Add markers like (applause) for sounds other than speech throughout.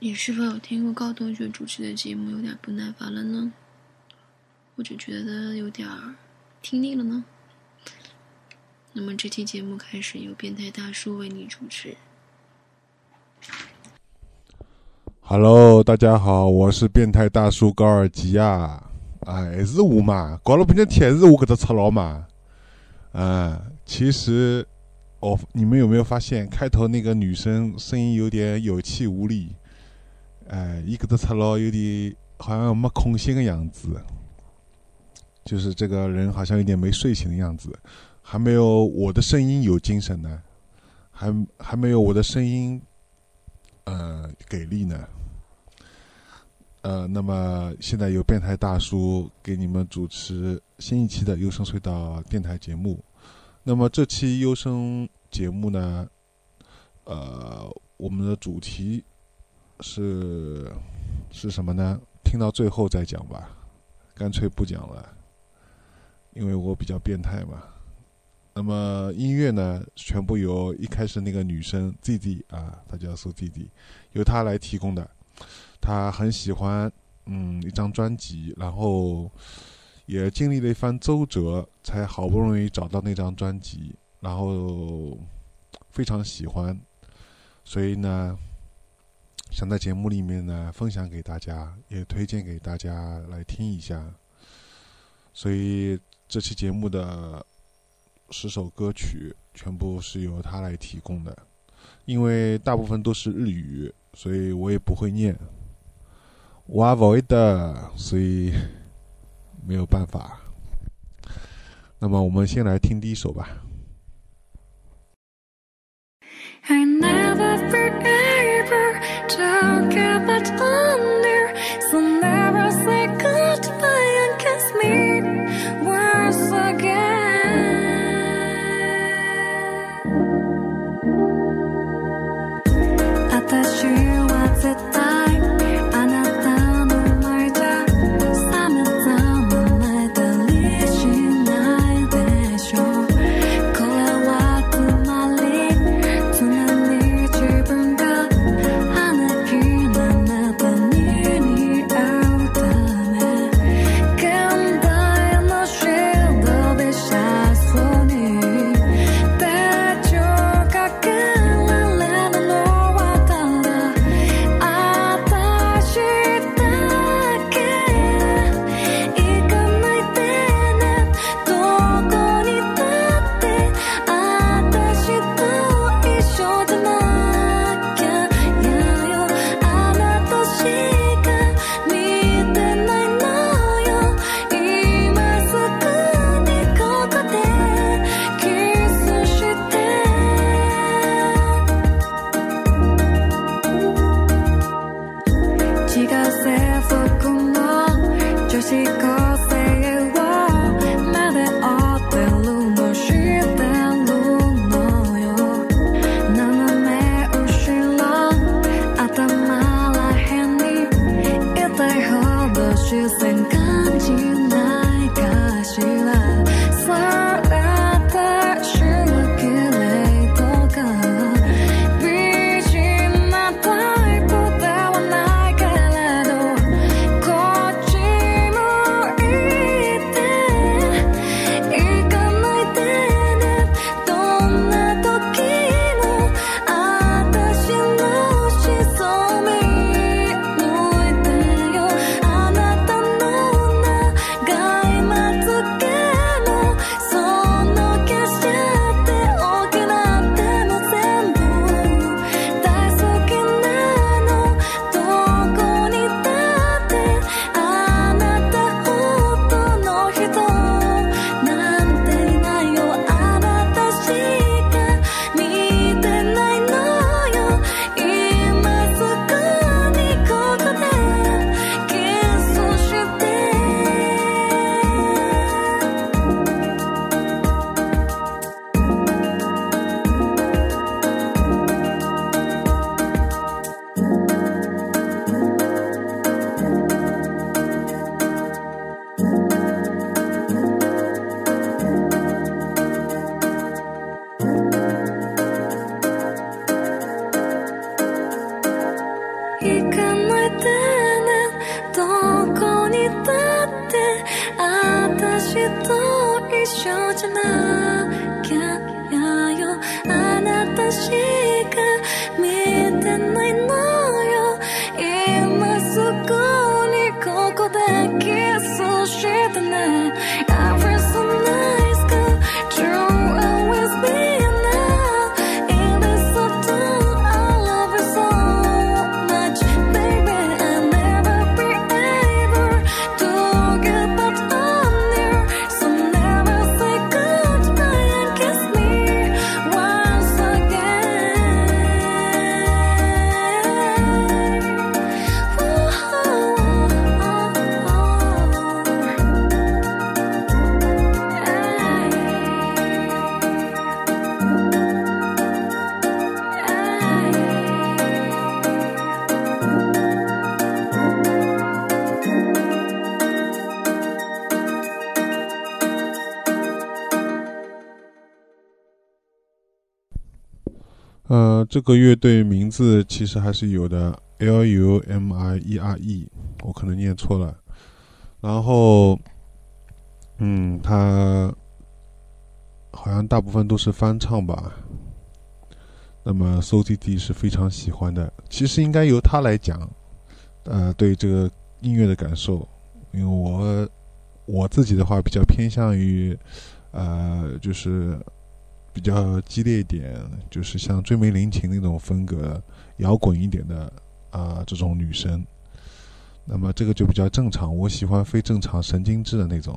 你是否有听过高同学主持的节目有点不耐烦了呢？或者觉得有点听腻了呢？那么这期节目开始由变态大叔为你主持。Hello，大家好，我是变态大叔高尔基啊！哎，还是我嘛，搞了半天天是我搿只赤佬嘛。啊，其实，哦，你们有没有发现开头那个女生声音有点有气无力？哎，伊搿只赤佬有点好像没空心的样子，就是这个人好像有点没睡醒的样子，还没有我的声音有精神呢，还还没有我的声音呃，给力呢。呃，那么现在由变态大叔给你们主持新一期的优声隧道电台节目。那么这期优声节目呢，呃，我们的主题是是什么呢？听到最后再讲吧，干脆不讲了，因为我比较变态嘛。那么音乐呢，全部由一开始那个女生 Z Z 啊，她叫苏 Z Z，由她来提供的。她很喜欢嗯一张专辑，然后也经历了一番周折，才好不容易找到那张专辑，然后非常喜欢，所以呢，想在节目里面呢分享给大家，也推荐给大家来听一下。所以这期节目的。十首歌曲全部是由他来提供的，因为大部分都是日语，所以我也不会念，我也不会的，所以没有办法。那么我们先来听第一首吧。I never river, don't get much under. 这个乐队名字其实还是有的，L U M I E R E，我可能念错了。然后，嗯，他好像大部分都是翻唱吧。那么，SOTD 是非常喜欢的，其实应该由他来讲，呃，对这个音乐的感受，因为我我自己的话比较偏向于，呃，就是比较激烈一点，就是像追梅林琴那种风格，摇滚一点的啊、这种女生。那么这个就比较正常，我喜欢非正常、神经质的那种。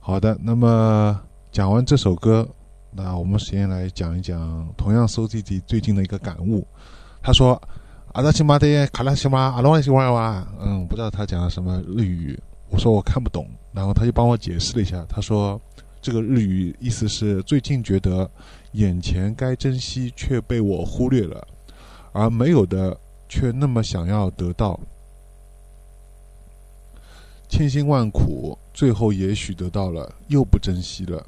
好的，那么讲完这首歌，那我们先来讲一讲同样 So C D 最近的一个感悟。他说：“阿达西马的卡拉西马阿罗西瓦瓦。”嗯，不知道他讲了什么日语，我说我看不懂，然后他就帮我解释了一下，他说。这个日语意思是最近觉得眼前该珍惜却被我忽略了，而没有的却那么想要得到，千辛万苦，最后也许得到了，又不珍惜了，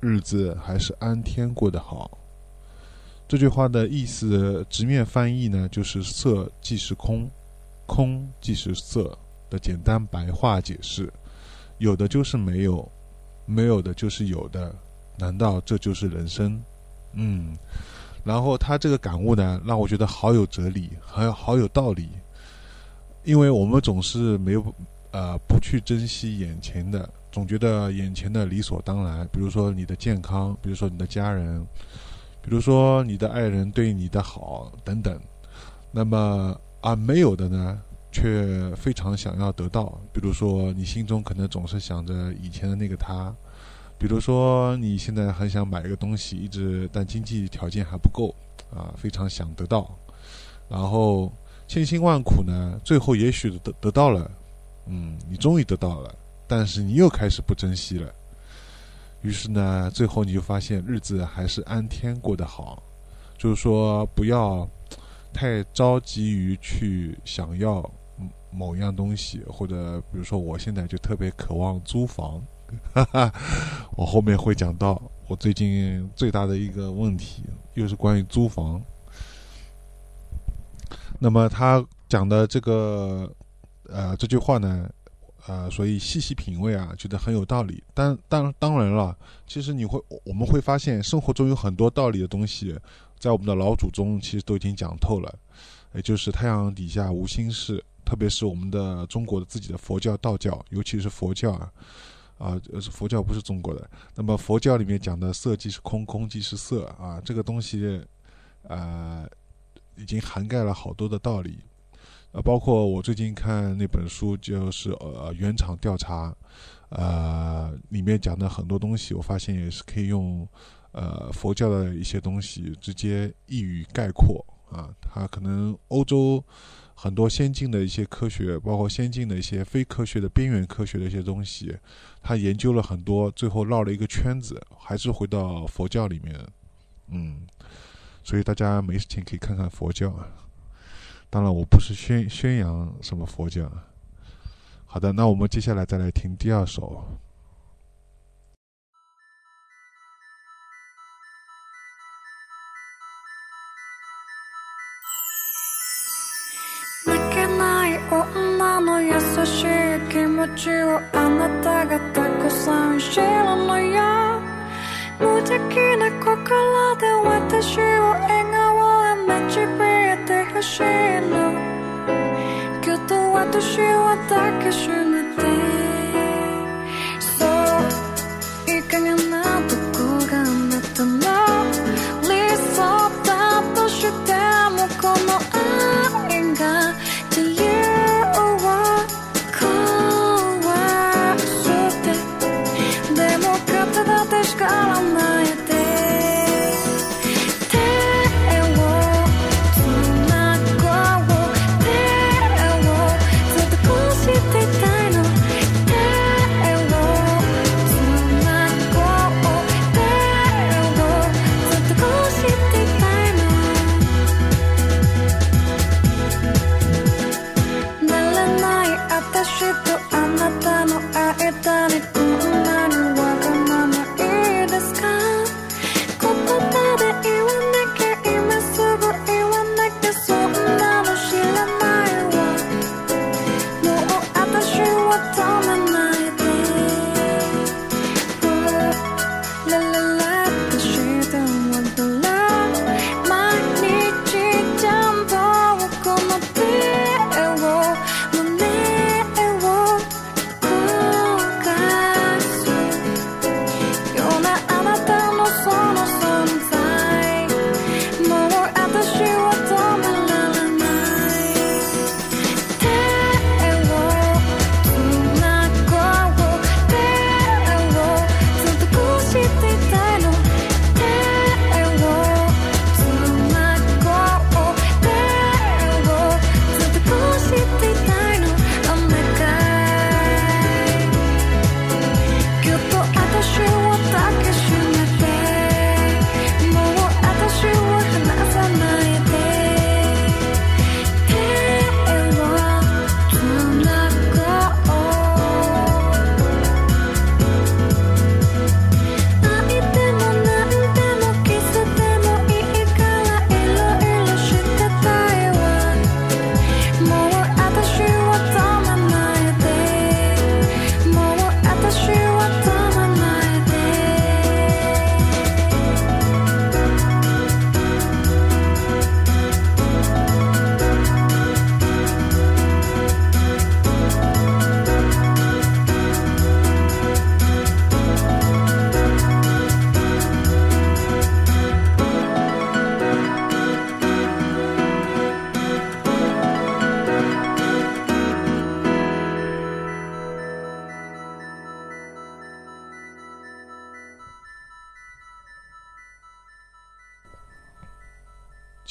日子还是安天过得好。这句话的意思直面翻译呢，就是色即是空，空即是色的简单白话解释，有的就是没有。没有的就是有的，难道这就是人生？嗯，然后他这个感悟呢，让我觉得好有哲理，好有好有道理。因为我们总是没有呃不去珍惜眼前的，总觉得眼前的理所当然。比如说你的健康，比如说你的家人，比如说你的爱人对你的好等等。那么啊，没有的呢？却非常想要得到，比如说你心中可能总是想着以前的那个他，比如说你现在很想买一个东西，一直但经济条件还不够啊，非常想得到，然后千辛万苦呢，最后也许得得到了，嗯，你终于得到了，但是你又开始不珍惜了，于是呢，最后你就发现日子还是安天过得好，就是说不要太着急于去想要。某一样东西，或者比如说，我现在就特别渴望租房，哈哈，我后面会讲到我最近最大的一个问题，又是关于租房。那么他讲的这个呃这句话呢，呃，所以细细品味啊，觉得很有道理。但当当然了，其实你会我们会发现，生活中有很多道理的东西，在我们的老祖宗其实都已经讲透了，也就是太阳底下无心事。特别是我们的中国的自己的佛教、道教，尤其是佛教啊，啊，佛教不是中国的。那么佛教里面讲的色即是空，空即是色啊，这个东西，呃，已经涵盖了好多的道理。呃，包括我最近看那本书，就是呃原厂调查，呃，里面讲的很多东西，我发现也是可以用呃佛教的一些东西直接一语概括啊。它可能欧洲。很多先进的一些科学，包括先进的一些非科学的边缘科学的一些东西，他研究了很多，最后绕了一个圈子，还是回到佛教里面。嗯，所以大家没事情可以看看佛教。当然，我不是宣宣扬什么佛教。好的，那我们接下来再来听第二首。あなたがたくさん知らないよ。無邪気な心で私を笑顔へ導いてほしいの。今日と私は抱きしめて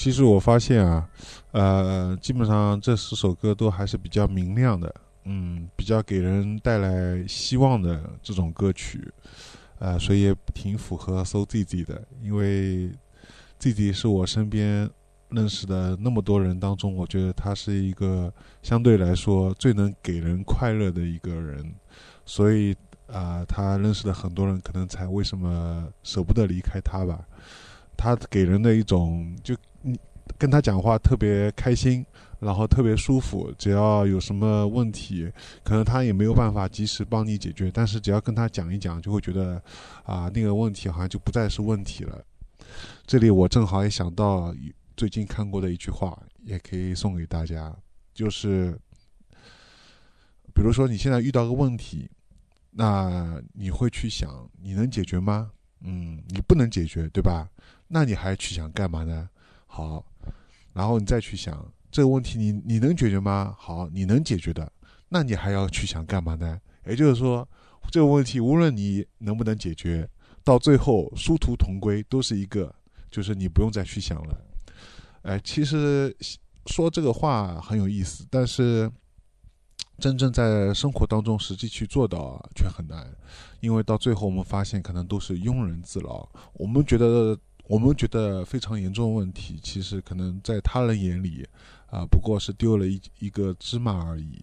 其实我发现啊，呃，基本上这十首歌都还是比较明亮的，嗯，比较给人带来希望的这种歌曲，呃，所以也挺符合搜 ZZ 的，因为 ZZ 是我身边认识的那么多人当中，我觉得他是一个相对来说最能给人快乐的一个人，所以啊、他认识的很多人可能才为什么舍不得离开他吧。他给人的一种就跟他讲话特别开心，然后特别舒服。只要有什么问题，可能他也没有办法及时帮你解决，但是只要跟他讲一讲，就会觉得啊那个问题好像就不再是问题了。这里我正好也想到最近看过的一句话，也可以送给大家，就是比如说你现在遇到个问题，那你会去想你能解决吗？嗯，你不能解决，对吧？那你还去想干嘛呢？好，然后你再去想这个问题你，你能解决吗？好，你能解决的，那你还要去想干嘛呢？也就是说，这个问题无论你能不能解决，到最后殊途同归，都是一个，就是你不用再去想了。哎，其实说这个话很有意思，但是真正在生活当中实际去做到却很难，因为到最后我们发现可能都是庸人自扰。我们觉得我们觉得非常严重的问题，其实可能在他人眼里啊、不过是丢了一一个芝麻而已，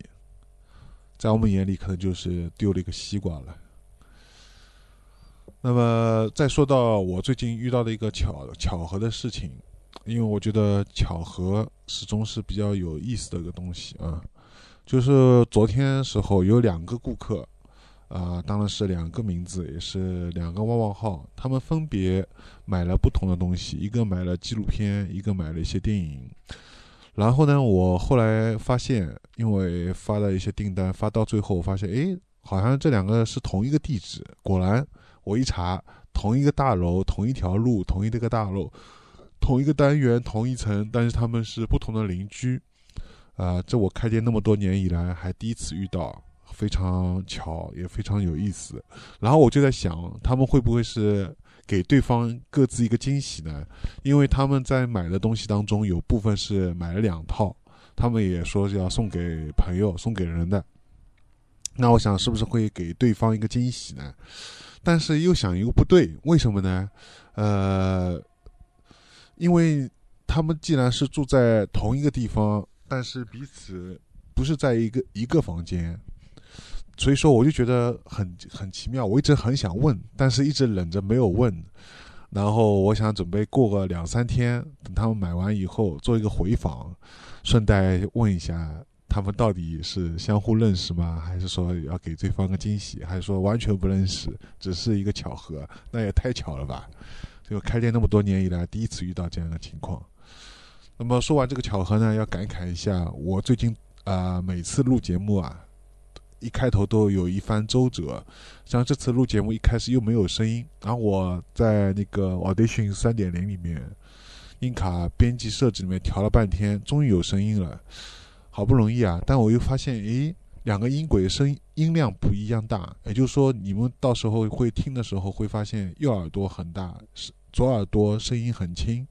在我们眼里可能就是丢了一个西瓜了。那么再说到我最近遇到的一个巧巧合的事情，因为我觉得巧合始终是比较有意思的一个东西啊。就是昨天时候有两个顾客，啊、当然是两个名字，也是两个旺旺号，他们分别买了不同的东西，一个买了纪录片，一个买了一些电影。然后呢，我后来发现，因为发了一些订单，发到最后我发现，诶，好像这两个是同一个地址。果然，我一查，同一个大楼，同一条路，同一这个大楼，同一个单元，同一层，但是他们是不同的邻居。啊、这我开店那么多年以来还第一次遇到，非常巧，也非常有意思。然后我就在想，他们会不会是给对方各自一个惊喜呢？因为他们在买的东西当中有部分是买了两套，他们也说是要送给朋友、送给人的。那我想是不是会给对方一个惊喜呢？但是又想又不对，为什么呢？呃，因为他们既然是住在同一个地方，但是彼此不是在一个一个房间，所以说我就觉得很很奇妙。我一直很想问，但是一直忍着没有问。然后我想准备过个两三天，等他们买完以后做一个回访，顺带问一下他们到底是相互认识吗？还是说要给对方个惊喜？还是说完全不认识，只是一个巧合？那也太巧了吧！就开店那么多年以来，第一次遇到这样的情况。那么说完这个巧合呢，要感慨一下，我最近啊、每次录节目啊，一开头都有一番周折。像这次录节目一开始又没有声音，然后我在那个 Audition 三点零里面，音卡编辑设置里面调了半天，终于有声音了，好不容易啊！但我又发现，诶，两个音轨声音量不一样大，也就是说，你们到时候会听的时候会发现右耳朵很大，是左耳朵声音很轻。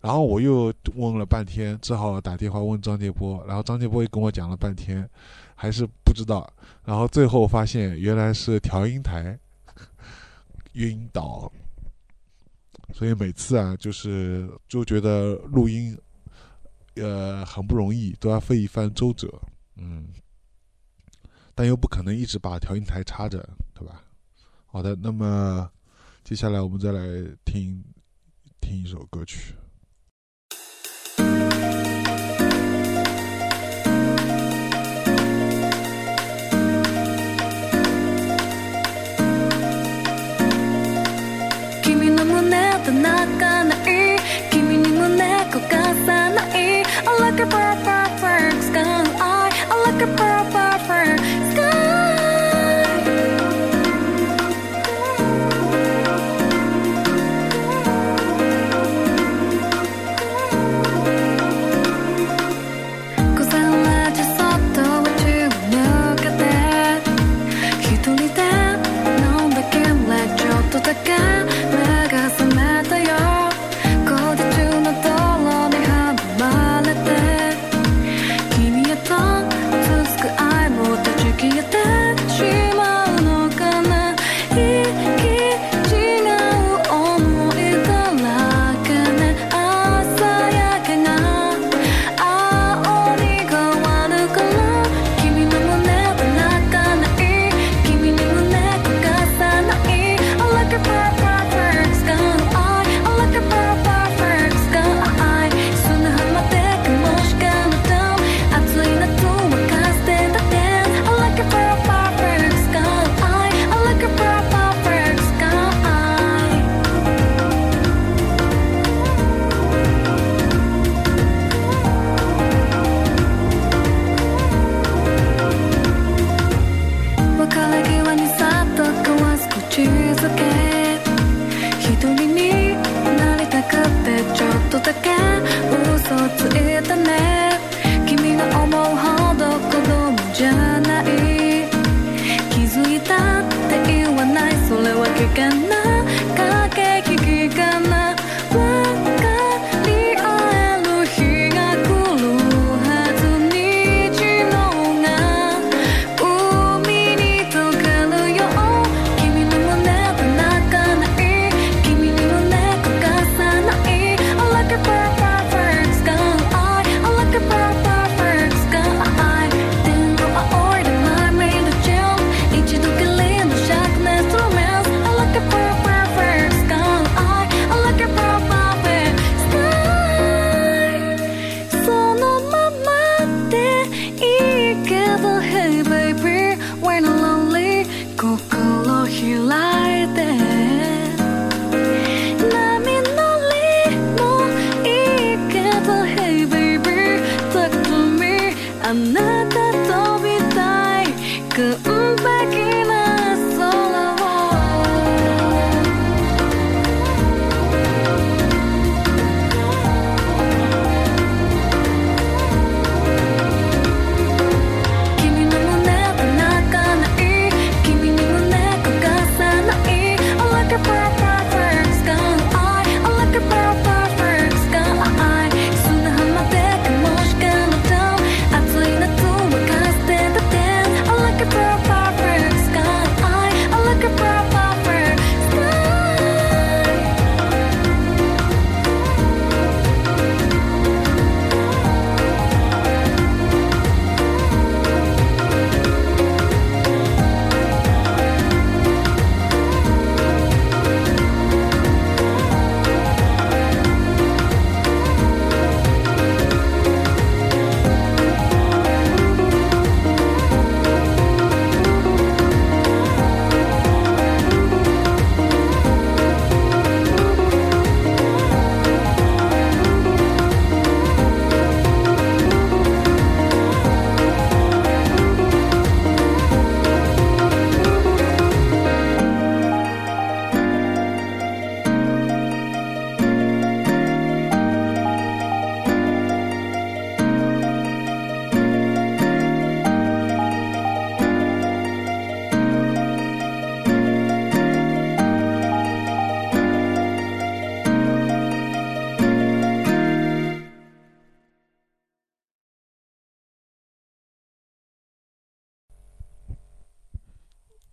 然后我又问了半天，只好打电话问张建波，然后张建波也跟我讲了半天，还是不知道。然后最后发现原来是调音台晕倒，所以每次啊，就是就觉得录音，呃，很不容易，都要费一番周折，嗯，但又不可能一直把调音台插着，对吧？好的，那么接下来我们再来听听一首歌曲。que pueda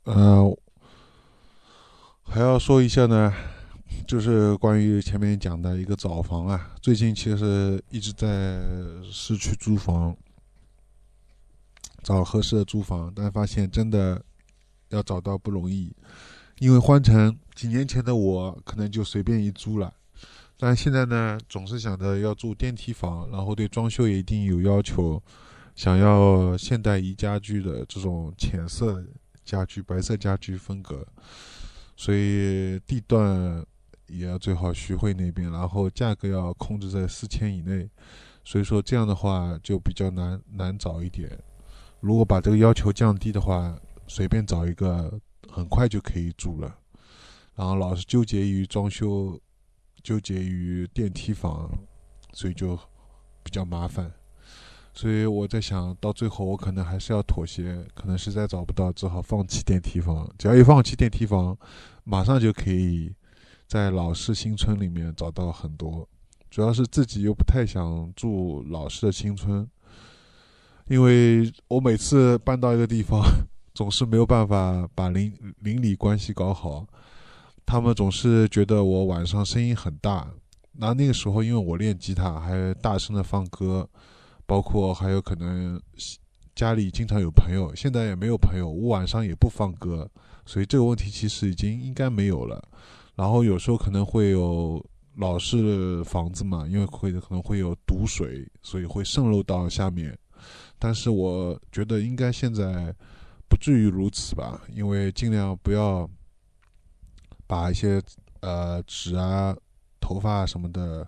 呃，还要说一下呢，就是关于前面讲的一个找房啊，最近其实一直在市区租房，找合适的租房，但发现真的要找到不容易，因为换成几年前的我，可能就随便一租了。但现在呢，总是想着要住电梯房，然后对装修也一定有要求，想要现代宜家居的这种浅色家居、白色家居风格，所以地段也要最好徐汇那边，然后价格要控制在四千以内，所以说这样的话就比较难难找一点。如果把这个要求降低的话，随便找一个很快就可以住了，然后老是纠结于装修。纠结于电梯房，所以就比较麻烦。所以我在想到最后，我可能还是要妥协，可能实在找不到，只好放弃电梯房。只要一放弃电梯房，马上就可以在老式新村里面找到很多。主要是自己又不太想住老式的新村，因为我每次搬到一个地方，总是没有办法把邻邻里关系搞好。他们总是觉得我晚上声音很大，那那个时候因为我练吉他，还大声的放歌，包括还有可能家里经常有朋友，现在也没有朋友，我晚上也不放歌，所以这个问题其实已经应该没有了。然后有时候可能会有老式房子嘛，因为会可能会有堵水，所以会渗漏到下面。但是我觉得应该现在不至于如此吧，因为尽量不要。把一些呃纸啊、头发什么的，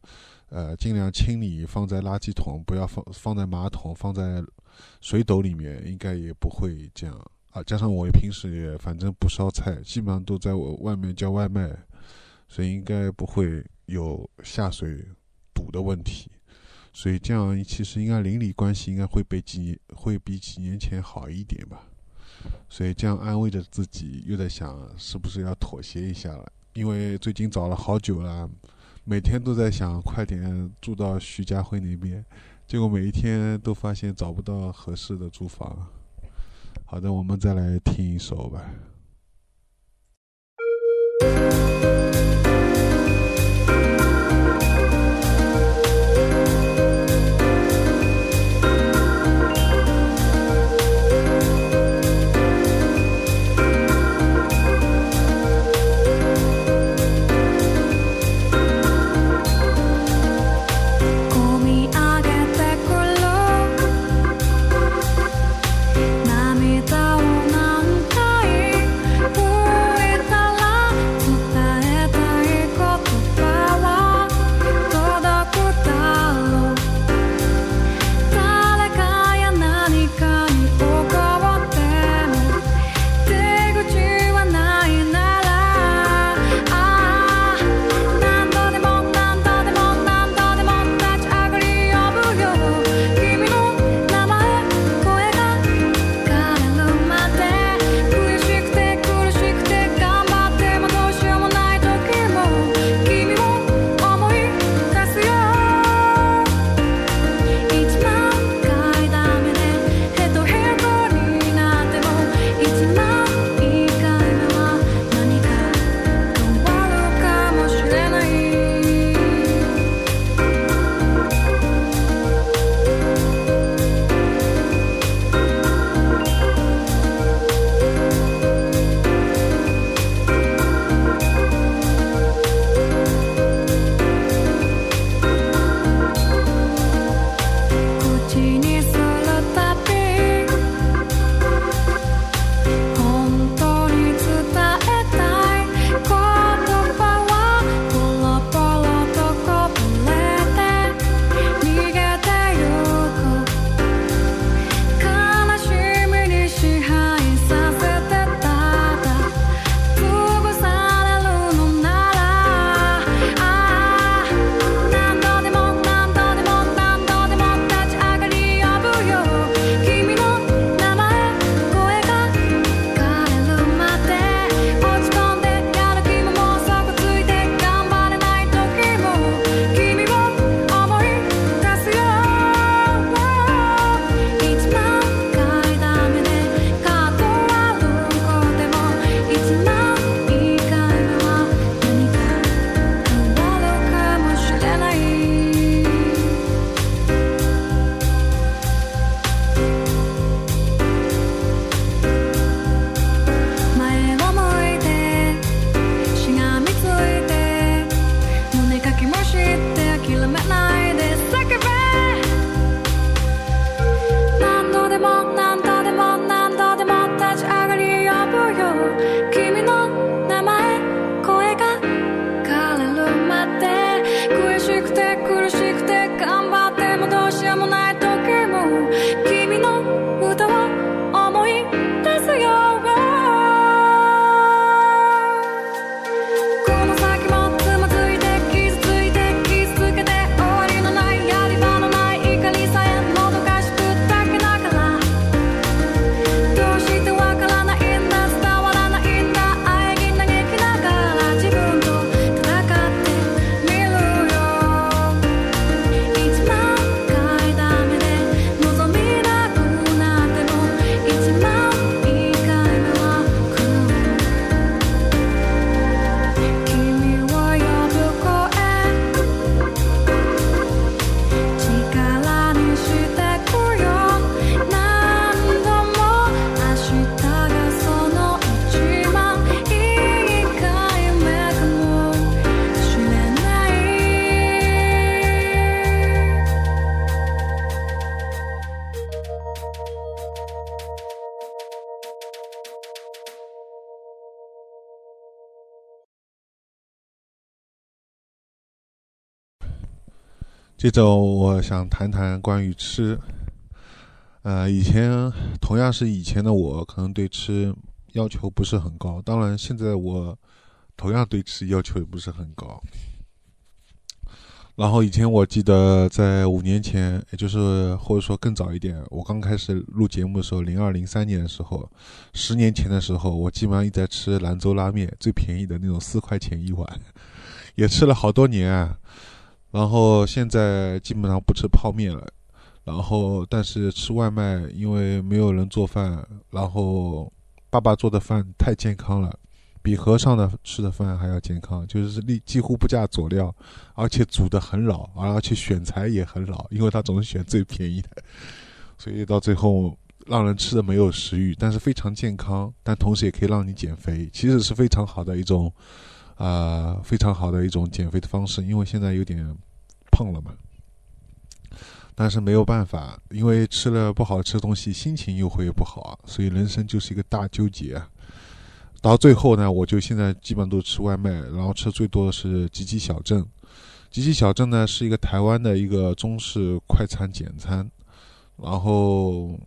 呃，尽量清理放在垃圾桶，不要放放在马桶、放在水斗里面，应该也不会这样啊。加上我平时也反正不烧菜，基本上都在我外面叫外卖，所以应该不会有下水堵的问题。所以这样其实应该邻里关系应该会比几会比几年前好一点吧。所以这样安慰着自己，又在想是不是要妥协一下了？因为最近找了好久了，每天都在想快点住到徐家汇那边，结果每一天都发现找不到合适的住房。好的，我们再来听一首吧。接着我想谈谈关于吃。呃，以前同样是以前的我，可能对吃要求不是很高。当然，现在我同样对吃要求也不是很高。然后以前我记得在五年前，也就是或者说更早一点，我刚开始录节目的时候，零二零三年的时候，十年前的时候，我基本上一直在吃兰州拉面，最便宜的那种四块钱一碗，(laughs) 也吃了好多年啊。然后现在基本上不吃泡面了，然后但是吃外卖，因为没有人做饭，然后爸爸做的饭太健康了。比和尚的吃的饭还要健康，就是几几乎不加佐料，而且煮的很老，而且选材也很老，因为他总是选最便宜的，所以到最后让人吃的没有食欲，但是非常健康，但同时也可以让你减肥，其实是非常好的一种，啊，非常好的一种减肥的方式，因为现在有点胖了嘛，但是没有办法，因为吃了不好吃的东西，心情又会不好，所以人生就是一个大纠结。到最后呢，我就现在基本都吃外卖，然后吃最多的是吉吉小镇。吉吉小镇呢是一个台湾的一个中式快餐简餐，然后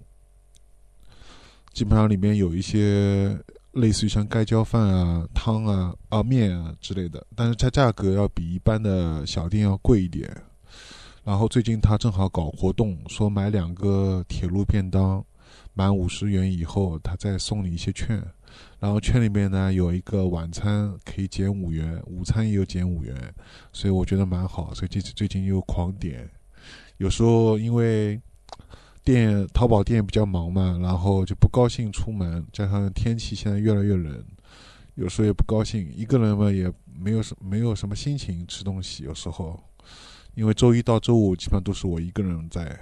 基本上里面有一些类似于像盖浇饭啊、汤啊、啊面啊之类的，但是它价格要比一般的小店要贵一点。然后最近他正好搞活动，说买两个铁路便当，满五十元以后，他再送你一些券。然后券里面呢有一个晚餐可以减五元，午餐也有减五元，所以我觉得蛮好。所以这次最近又狂点，有时候因为店淘宝店比较忙嘛，然后就不高兴出门，加上天气现在越来越冷，有时候也不高兴，一个人嘛也没有什没有什么心情吃东西。有时候因为周一到周五基本上都是我一个人在，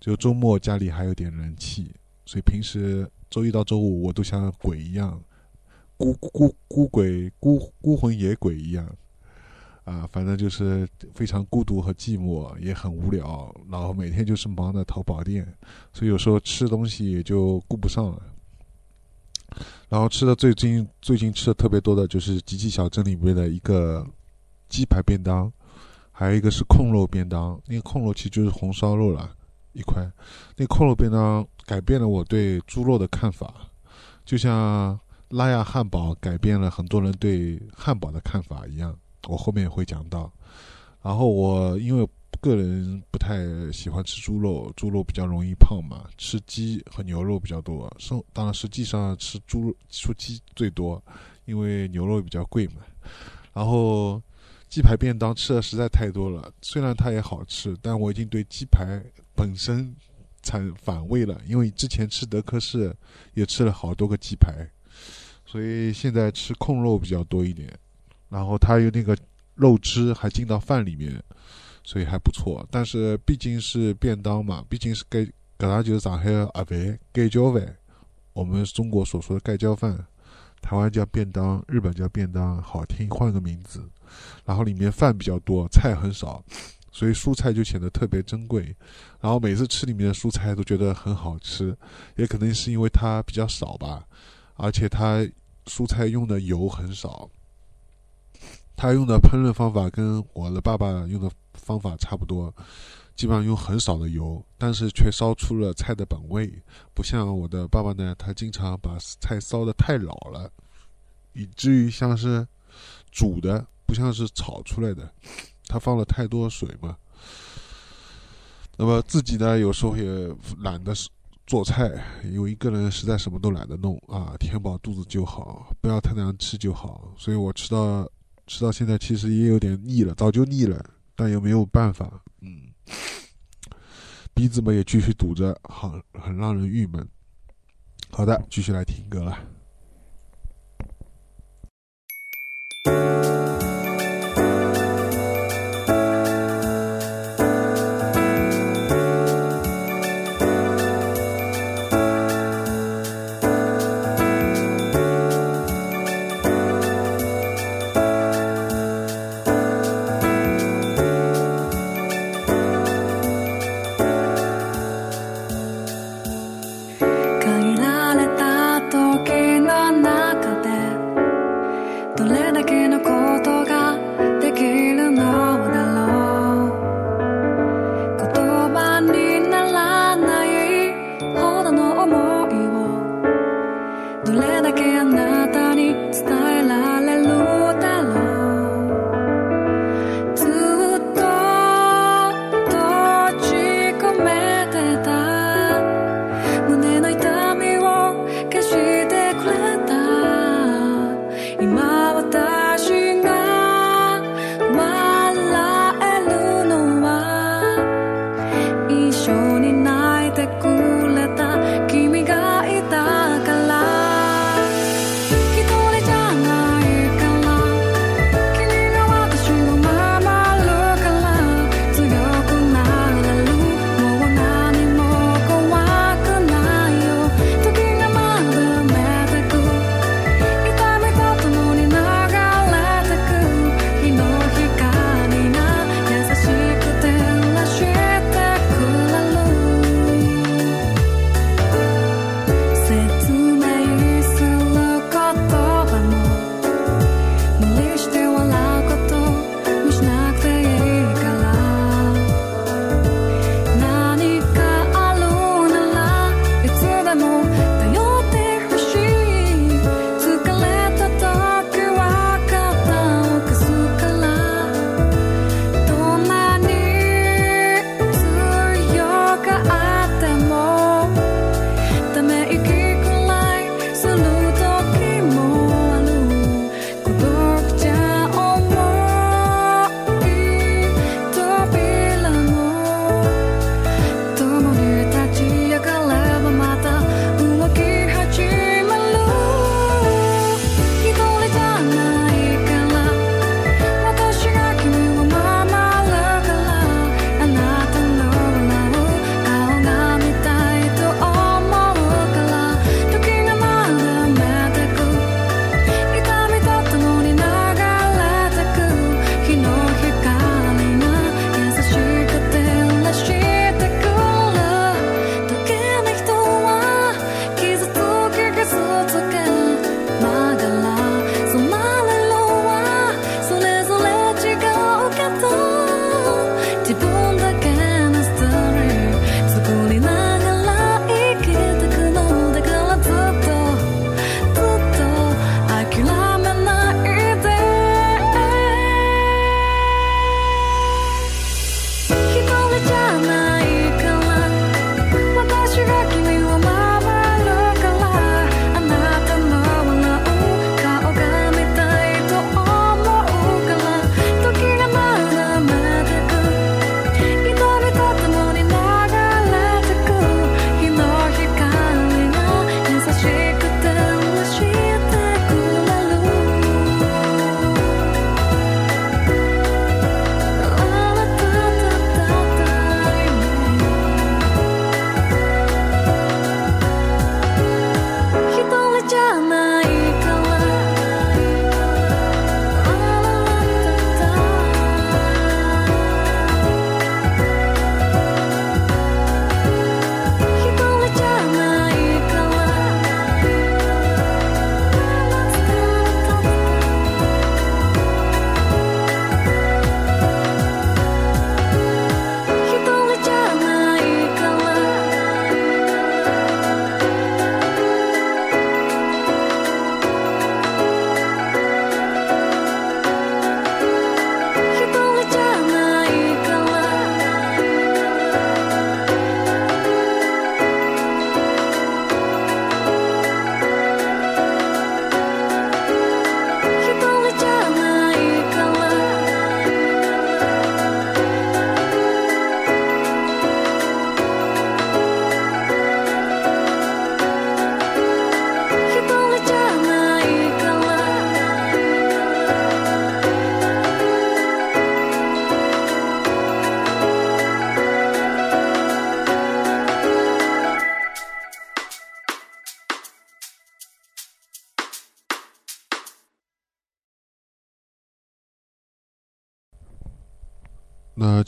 就周末家里还有点人气，所以平时。周一到周五，我都像鬼一样，孤孤孤鬼孤孤魂野鬼一样，啊，反正就是非常孤独和寂寞，也很无聊。然后每天就是忙着淘宝店，所以有时候吃东西也就顾不上了。然后吃的最近最近吃的特别多的就是吉吉小镇里面的一个鸡排便当，还有一个是控肉便当。那个控肉其实就是红烧肉了。一块，那控肉便当改变了我对猪肉的看法，就像拉亚汉堡改变了很多人对汉堡的看法一样。我后面也会讲到。然后我因为个人不太喜欢吃猪肉，猪肉比较容易胖嘛，吃鸡和牛肉比较多。生当然实际上吃猪吃鸡最多，因为牛肉比较贵嘛。然后鸡排便当吃的实在太多了，虽然它也好吃，但我已经对鸡排。本身产反胃了，因为之前吃德克士也吃了好多个鸡排，所以现在吃控肉比较多一点。然后它有那个肉汁还进到饭里面，所以还不错。但是毕竟是便当嘛，毕竟是盖，搿拉就是上海的盒饭盖浇饭，我们中国所说的盖浇饭，台湾叫便当，日本叫便当，好听换个名字。然后里面饭比较多，菜很少。所以蔬菜就显得特别珍贵，然后每次吃里面的蔬菜都觉得很好吃，也可能是因为它比较少吧，而且它蔬菜用的油很少，他用的烹饪方法跟我的爸爸用的方法差不多，基本上用很少的油，但是却烧出了菜的本味，不像我的爸爸呢，他经常把菜烧的太老了，以至于像是煮的，不像是炒出来的。他放了太多水嘛，那么自己呢，有时候也懒得做菜，因为一个人实在什么都懒得弄啊，填饱肚子就好，不要太难吃就好。所以我吃到吃到现在，其实也有点腻了，早就腻了，但又没有办法，嗯，鼻子嘛也继续堵着，很很让人郁闷。好的，继续来听歌了。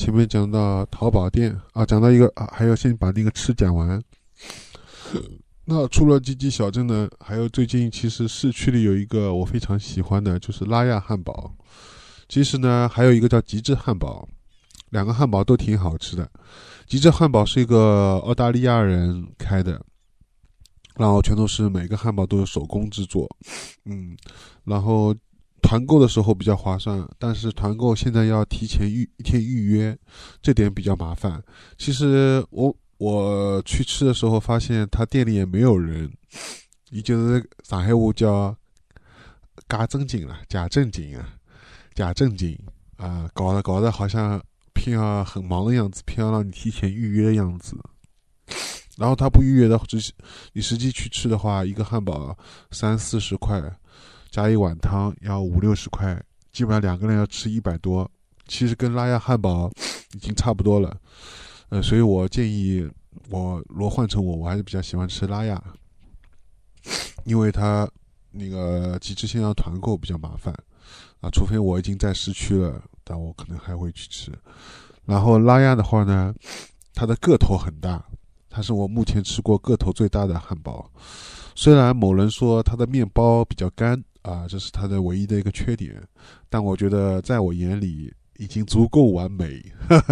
前面讲到淘宝店啊，讲到一个啊，还要先把那个吃讲完。那除了吉吉小镇呢，还有最近其实市区里有一个我非常喜欢的，就是拉亚汉堡。其实呢，还有一个叫极致汉堡，两个汉堡都挺好吃的。极致汉堡是一个澳大利亚人开的，然后全都是每个汉堡都是手工制作，嗯，然后团购的时候比较划算，但是团购现在要提前预一天预约，这点比较麻烦。其实我我去吃的时候发现他店里也没有人，也就是上海话叫假正经了，假正经啊，假正经啊，搞得搞得好像偏要很忙的样子，偏要让你提前预约的样子。然后他不预约的，只你实际去吃的话，一个汉堡三四十块，加一碗汤要五六十块，基本上两个人要吃一百多。其实跟拉亚汉堡已经差不多了，呃，所以我建议我如果换成我，我还是比较喜欢吃拉亚，因为它那个极致线上团购比较麻烦啊，除非我已经在市区了，但我可能还会去吃。然后拉亚的话呢，它的个头很大，它是我目前吃过个头最大的汉堡。虽然某人说它的面包比较干啊，这是它的唯一的一个缺点，但我觉得在我眼里已经足够完美。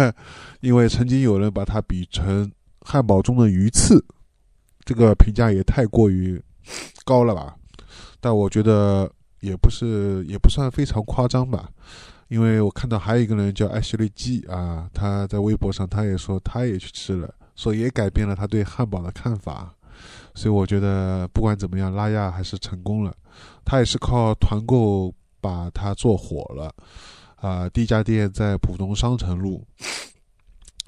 (laughs) 因为曾经有人把它比成汉堡中的鱼刺，这个评价也太过于高了吧？但我觉得也不是，也不算非常夸张吧。因为我看到还有一个人叫艾希利基啊，他在微博上他也说他也去吃了，说也改变了他对汉堡的看法。所以我觉得不管怎么样，拉亚还是成功了。他也是靠团购把它做火了。啊，第一家店在浦东商城路，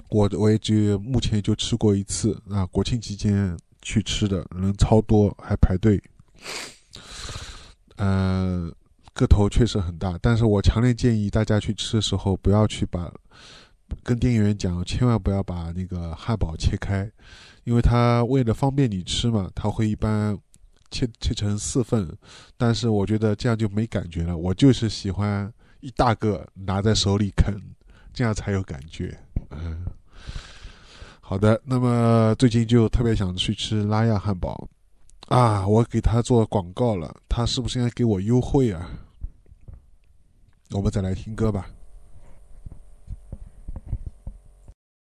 我我也就目前就吃过一次啊，国庆期间去吃的，人超多，还排队。嗯、个头确实很大，但是我强烈建议大家去吃的时候，不要去把跟店员讲，千万不要把那个汉堡切开，因为他为了方便你吃嘛，他会一般切切成四份，但是我觉得这样就没感觉了。我就是喜欢一大个拿在手里啃，这样才有感觉。嗯，好的，那么最近就特别想去吃拉亚汉堡啊，我给他做广告了，他是不是应该给我优惠啊？我们再来听歌吧。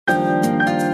雨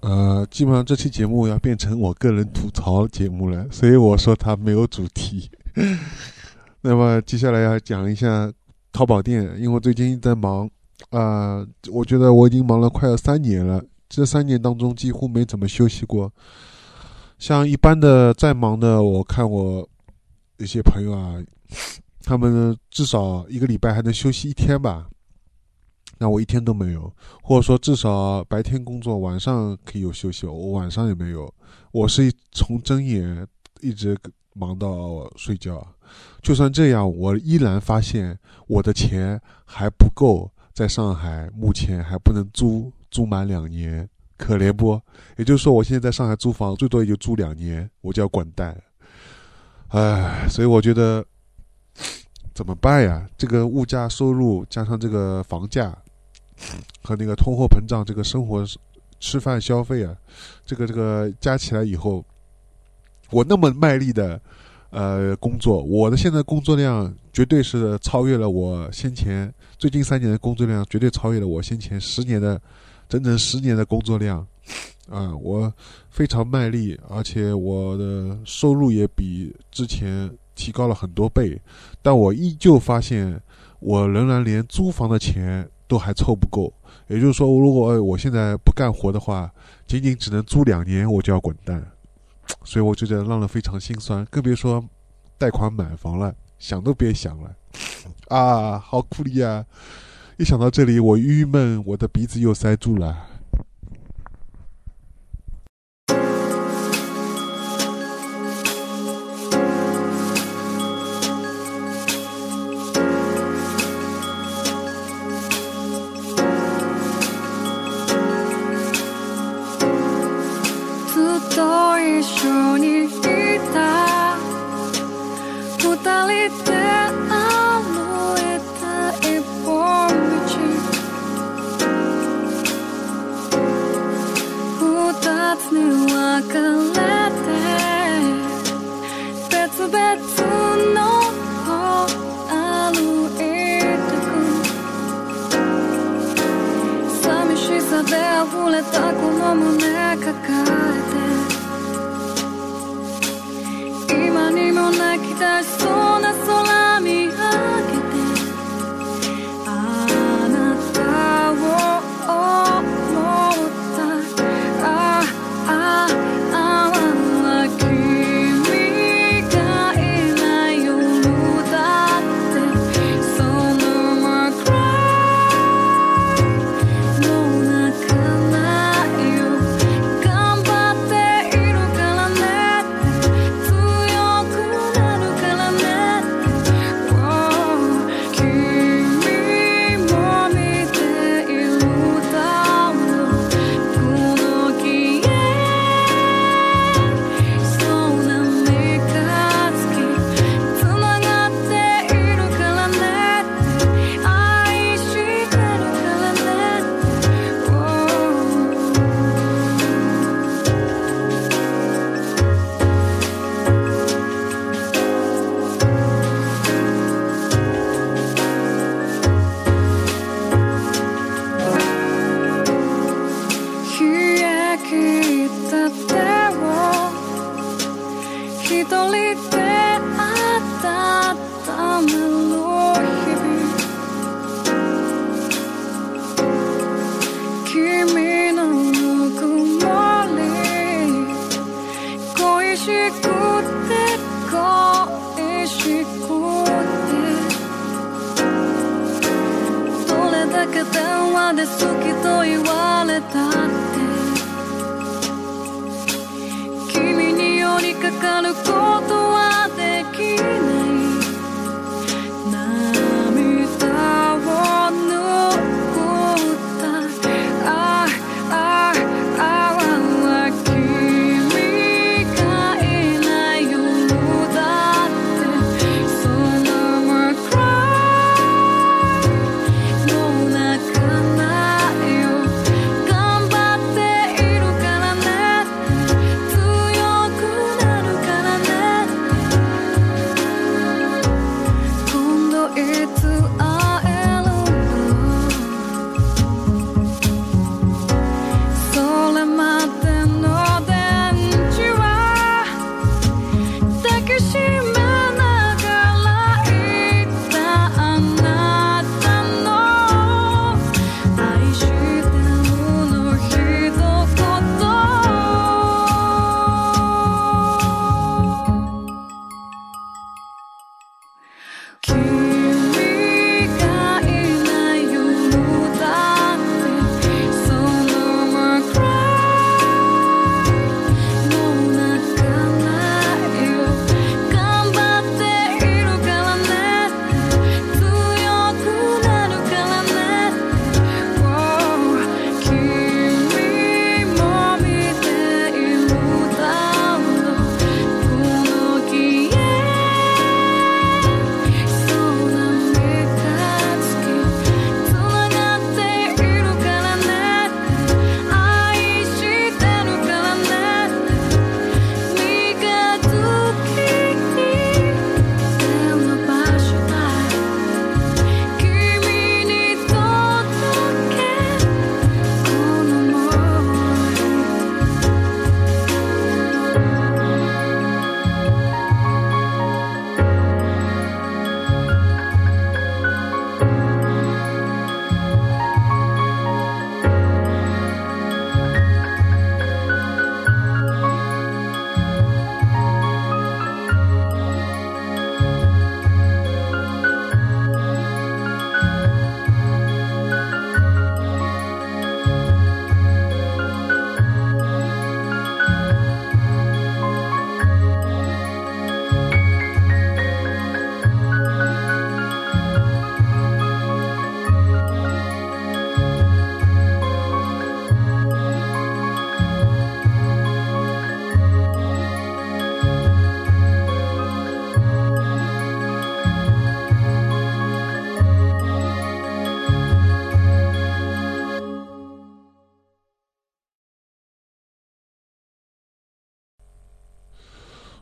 呃，基本上这期节目要变成我个人吐槽节目了，所以我说它没有主题。(laughs) 那么接下来要讲一下淘宝店，因为我最近在忙，啊、我觉得我已经忙了快要三年了，这三年当中几乎没怎么休息过。像一般的再忙的，我看我有些朋友啊，他们至少一个礼拜还能休息一天吧。那我一天都没有，或者说至少白天工作，晚上可以有休息，我晚上也没有。我是从睁眼一直忙到睡觉。就算这样，我依然发现我的钱还不够，在上海目前还不能租租满两年，可怜不？也就是说，我现在在上海租房，最多也就租两年，我就要滚蛋。唉，所以我觉得 (sniffs) 怎么办呀？这个物价收入加上这个房价 (sniffs) 和那个通货膨胀，这个生活吃饭消费啊，这个这个加起来以后，我那么卖力的呃工作，我的现在工作量绝对是超越了我先前最近三年的工作量，绝对超越了我先前十年的整整十年的工作量。啊，我非常卖力，而且我的收入也比之前提高了很多倍，但我依旧发现，我仍然连租房的钱都还凑不够。也就是说，如果我现在不干活的话，仅仅只能租两年，我就要滚蛋。所以我觉得让人非常心酸，更别说贷款买房了，想都别想了。啊，好苦力啊！一想到这里，我郁闷，我的鼻子又塞住了。Лишені віта, путалите алуета і помічі. Кутацни лакалете, пецу бецуно алуетаку. Сами ще за девулета, колома некакате. the storm.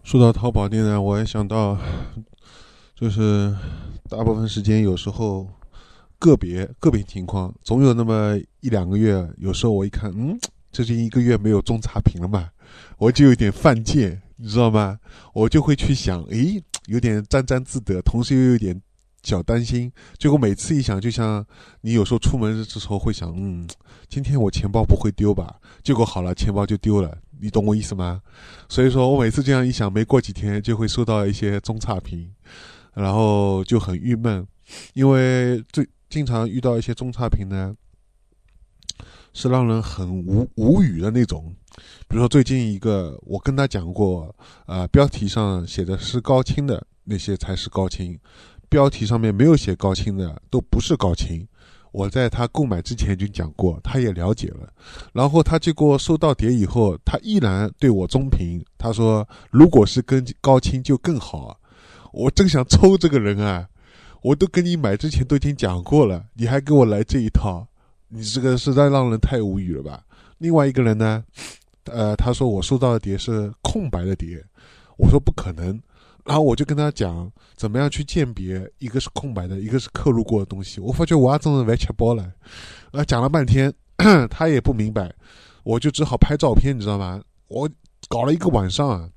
说到淘宝店呢，我也想到，就是大部分时间有时候个别个别情况，总有那么一两个月，有时候我一看，嗯，最近一个月没有中差评了嘛，我就有点犯贱，你知道吗？我就会去想，诶，有点沾沾自得，同时又有点小担心。结果每次一想，就像你有时候出门的时候会想，嗯，今天我钱包不会丢吧？结果好了，钱包就丢了。你懂我意思吗？所以说我每次这样一想，没过几天就会收到一些中差评，然后就很郁闷，因为最经常遇到一些中差评呢，是让人很无无语的那种。比如说最近一个，我跟他讲过，啊、标题上写的是高清的那些才是高清，标题上面没有写高清的都不是高清。我在他购买之前就讲过，他也了解了。然后他结果收到碟以后，他依然对我中评。他说：“如果是跟高清就更好！”我真想抽这个人啊！我都跟你买之前都已经讲过了，你还给我来这一套，你这个实在让人太无语了吧？另外一个人呢，呃，他说我收到的碟是空白的碟，我说不可能。然后我就跟他讲怎么样去鉴别一个是空白的，一个是刻录过的东西。我发觉我还真是玩吃包了，啊，讲了半天 (coughs) 他也不明白，我就只好拍照片，你知道吗？我搞了一个晚上啊，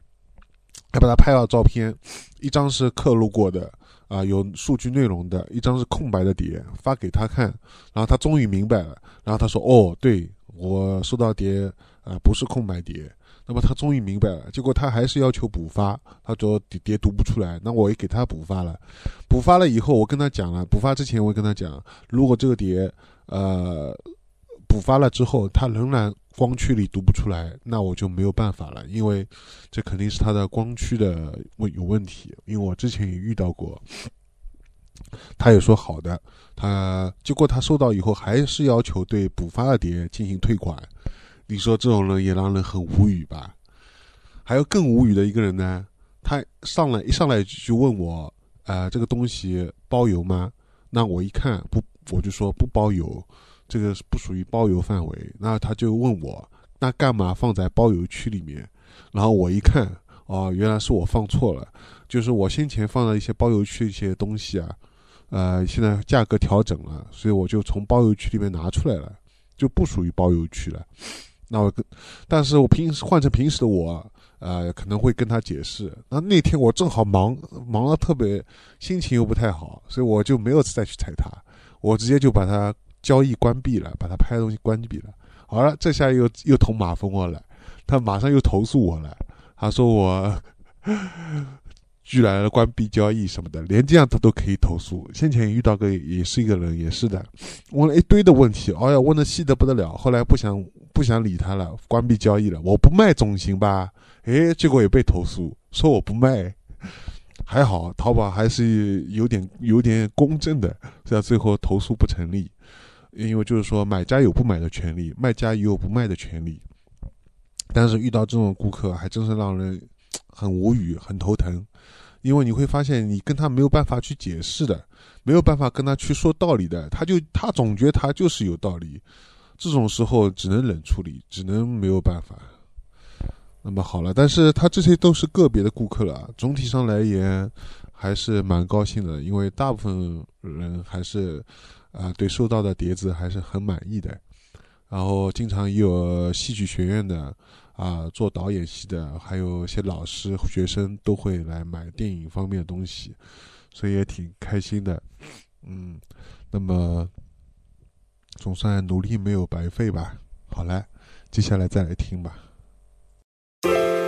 还把他拍了照片，一张是刻录过的啊，有数据内容的，一张是空白的碟，发给他看，然后他终于明白了，然后他说：“哦，对我收到碟啊，不是空白碟。”那么他终于明白了，结果他还是要求补发，他说碟碟读不出来，那我也给他补发了。补发了以后，我跟他讲了，补发之前我跟他讲，如果这个碟呃补发了之后，他仍然光驱里读不出来，那我就没有办法了，因为这肯定是他的光驱的问有问题，因为我之前也遇到过。他也说好的，他结果他收到以后还是要求对补发的碟进行退款。你说这种人也让人很无语吧？还有更无语的一个人呢，他上来一上来就问我，呃，这个东西包邮吗？那我一看不，我就说不包邮，这个不属于包邮范围。那他就问我，那干嘛放在包邮区里面？然后我一看，哦，原来是我放错了，就是我先前放的一些包邮区一些东西啊，呃，现在价格调整了，所以我就从包邮区里面拿出来了，就不属于包邮区了。那我跟，但是我平时换成平时的我，呃，可能会跟他解释。那那天我正好忙，忙得特别，心情又不太好，所以我就没有再去踩他，我直接就把他交易关闭了，把他拍的东西关闭了。好了，这下又又捅马蜂窝了，他马上又投诉我了，他说我居然关闭交易什么的，连这样他都可以投诉。先前遇到个也是一个人，也是的，问了一堆的问题，哎呀，问的细的不得了。后来不想不想理他了，关闭交易了。我不卖总行吧？诶，结果也被投诉，说我不卖。还好淘宝还是有点有点公正的，这样最后投诉不成立。因为就是说，买家有不买的权利，卖家也有不卖的权利。但是遇到这种顾客，还真是让人很无语、很头疼。因为你会发现，你跟他没有办法去解释的，没有办法跟他去说道理的，他就他总觉得他就是有道理。这种时候只能冷处理，只能没有办法。那么好了，但是他这些都是个别的顾客了，总体上来言还是蛮高兴的，因为大部分人还是啊、对收到的碟子还是很满意的。然后经常也有戏剧学院的啊、做导演系的，还有一些老师、学生都会来买电影方面的东西，所以也挺开心的。嗯，那么总算努力没有白费吧。好了，接下来再来听吧。「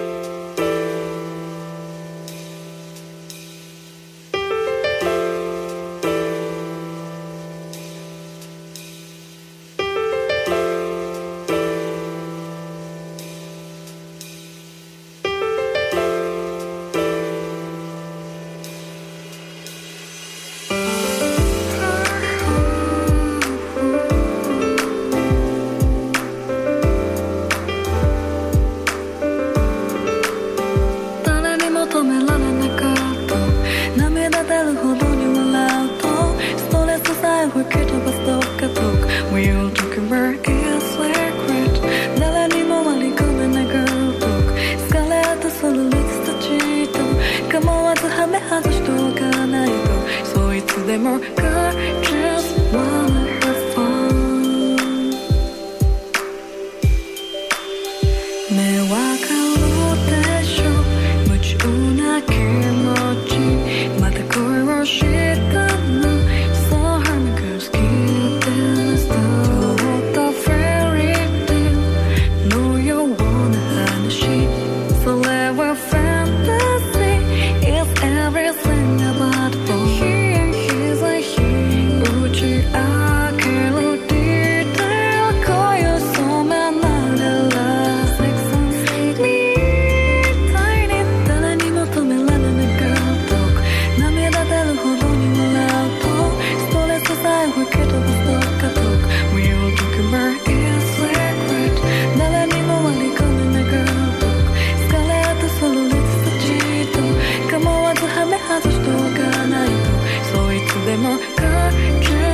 でもかけ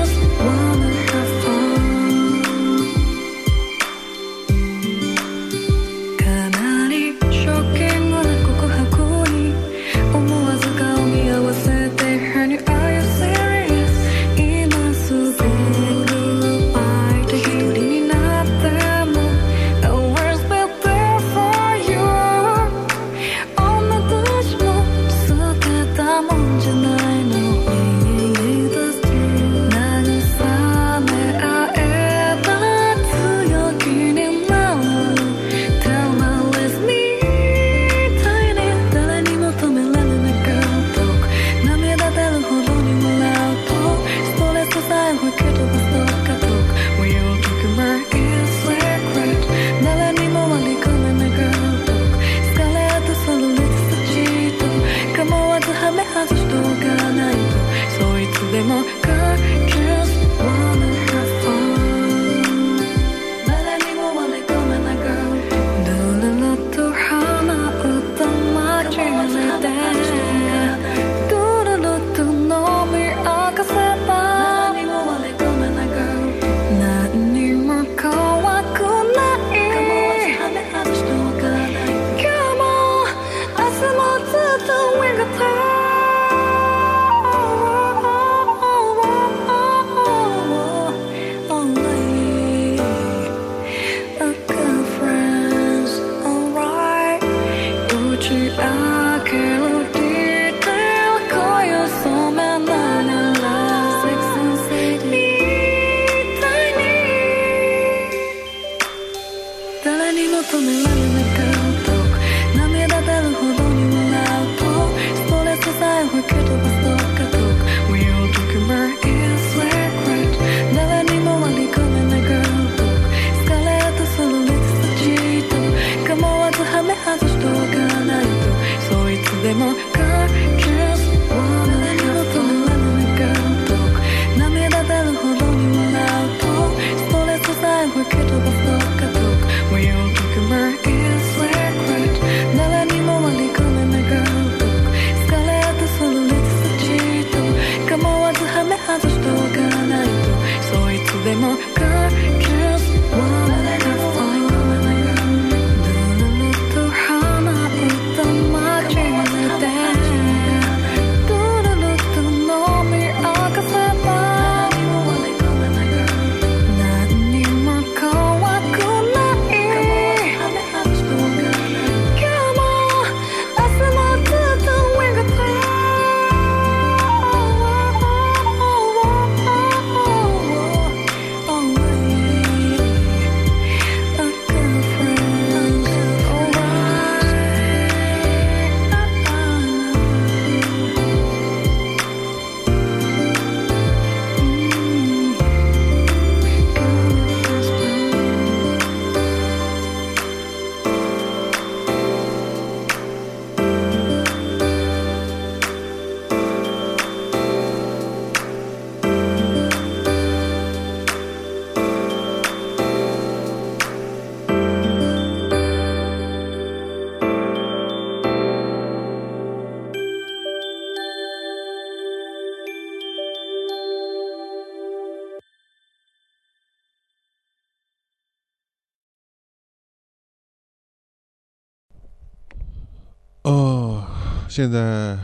现在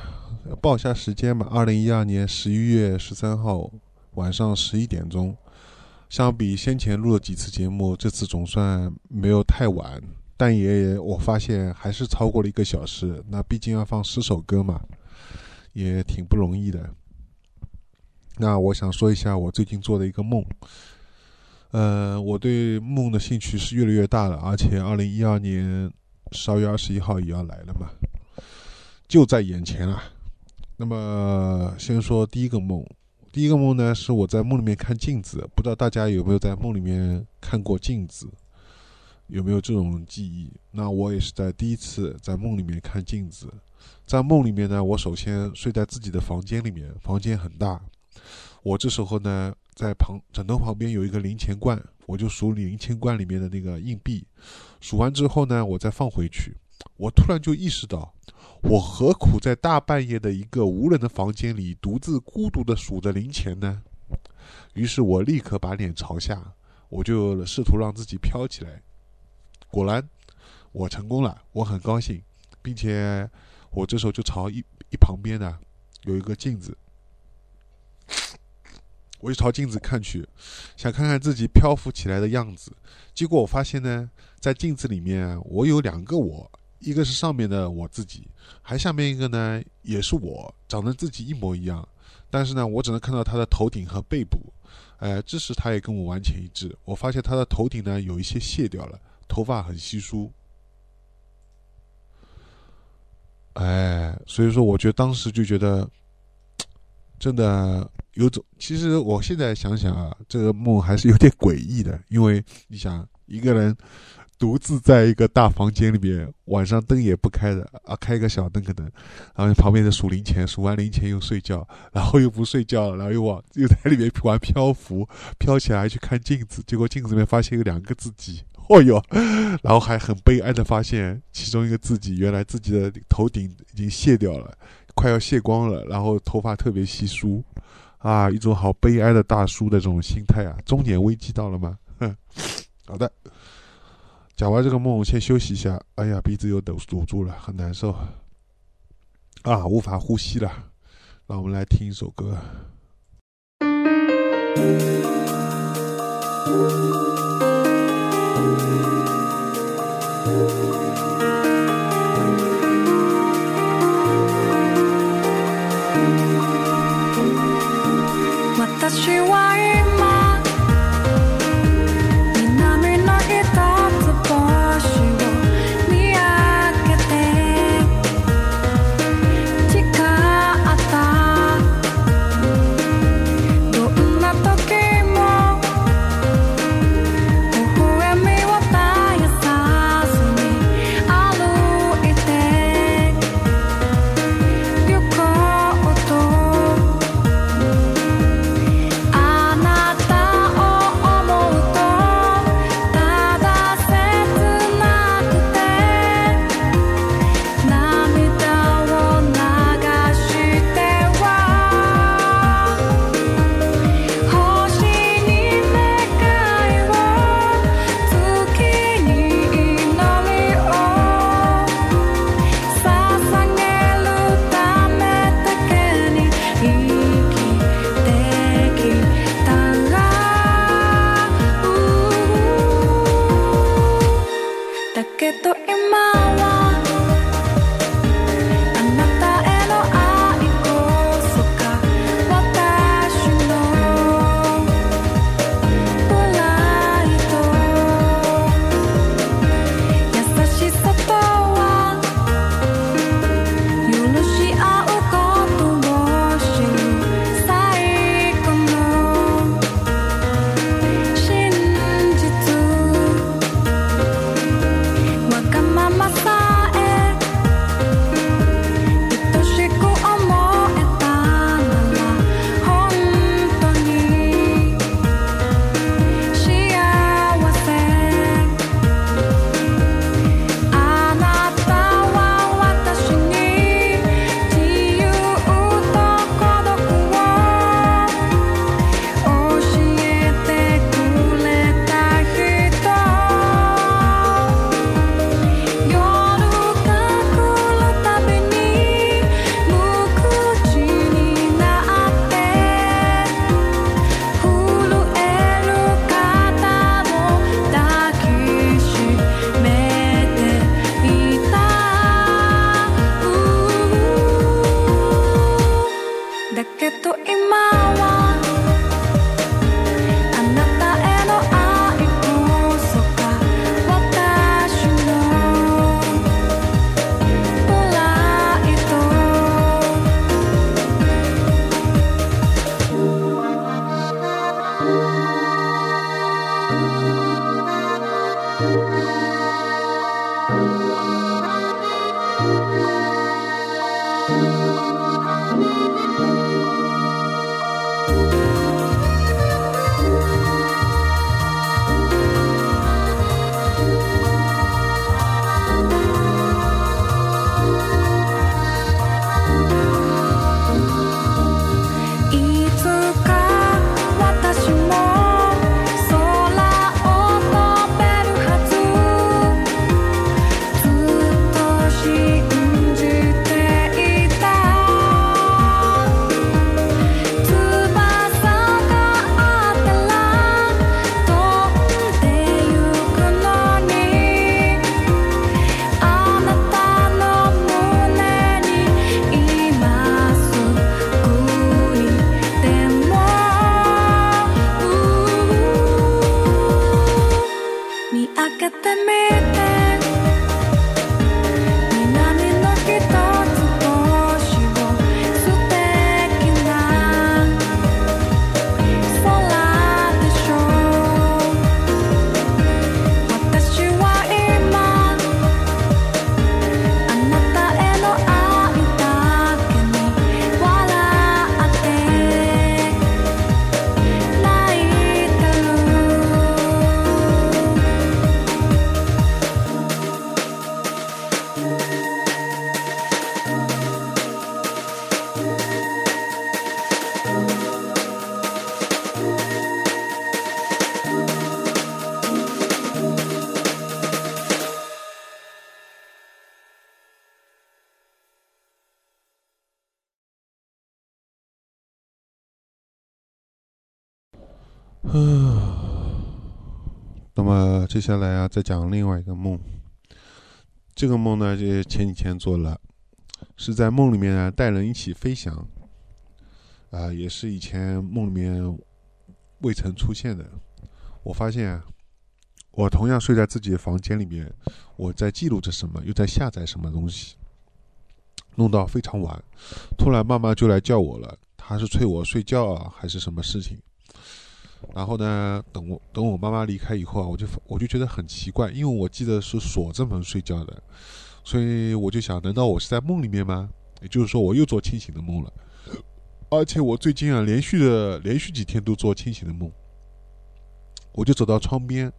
报一下时间吧，二零一二年十一月十三号晚上十一点钟。相比先前录了几次节目，这次总算没有太晚，但也我发现还是超过了一个小时。那毕竟要放十首歌嘛，也挺不容易的。那我想说一下我最近做的一个梦。呃，我对梦的兴趣是越来越大了，而且二零一二年十二月二十一号也要来了嘛，就在眼前啊。那么先说第一个梦，第一个梦呢是我在梦里面看镜子，不知道大家有没有在梦里面看过镜子，有没有这种记忆？那我也是在第一次在梦里面看镜子，在梦里面呢，我首先睡在自己的房间里面，房间很大，我这时候呢。在旁枕头旁边有一个零钱罐，我就数零钱罐里面的那个硬币，数完之后呢，我再放回去。我突然就意识到，我何苦在大半夜的一个无人的房间里独自孤独的数着零钱呢？于是我立刻把脸朝下，我就试图让自己飘起来。果然，我成功了，我很高兴，并且我这时候就朝一一旁边呢有一个镜子。我就朝镜子看去，想看看自己漂浮起来的样子。结果我发现呢，在镜子里面，我有两个我，一个是上面的我自己，还下面一个呢，也是我，长得自己一模一样。但是呢，我只能看到他的头顶和背部。哎，这时他也跟我完全一致。我发现他的头顶呢有一些卸掉了，头发很稀疏。哎，所以说，我觉得当时就觉得。真的有种，其实我现在想想啊，这个梦还是有点诡异的。因为你想，一个人独自在一个大房间里面，晚上灯也不开的啊，开个小灯可能，然后旁边的数零钱，数完零钱又睡觉，然后又不睡觉，然后又往又在里面玩漂浮，飘起来去看镜子，结果镜子里面发现有两个自己，哦哟，然后还很悲哀的发现，其中一个自己原来自己的头顶已经卸掉了。快要卸光了，然后头发特别稀疏，啊，一种好悲哀的大叔的这种心态啊，中年危机到了吗？哼好的，讲完这个梦，先休息一下。哎呀，鼻子又堵堵住了，很难受，啊，无法呼吸了。让我们来听一首歌。私は接下来啊，再讲另外一个梦。这个梦呢，就前几天做了，是在梦里面呢带人一起飞翔，啊、也是以前梦里面未曾出现的。我发现，我同样睡在自己的房间里面，我在记录着什么，又在下载什么东西，弄到非常晚。突然妈妈就来叫我了，她是催我睡觉啊，还是什么事情？然后呢，等我等我妈妈离开以后啊，我就我就觉得很奇怪，因为我记得是锁着门睡觉的，所以我就想，难道我是在梦里面吗？也就是说，我又做清醒的梦了。而且我最近啊，连续的连续几天都做清醒的梦。我就走到窗边，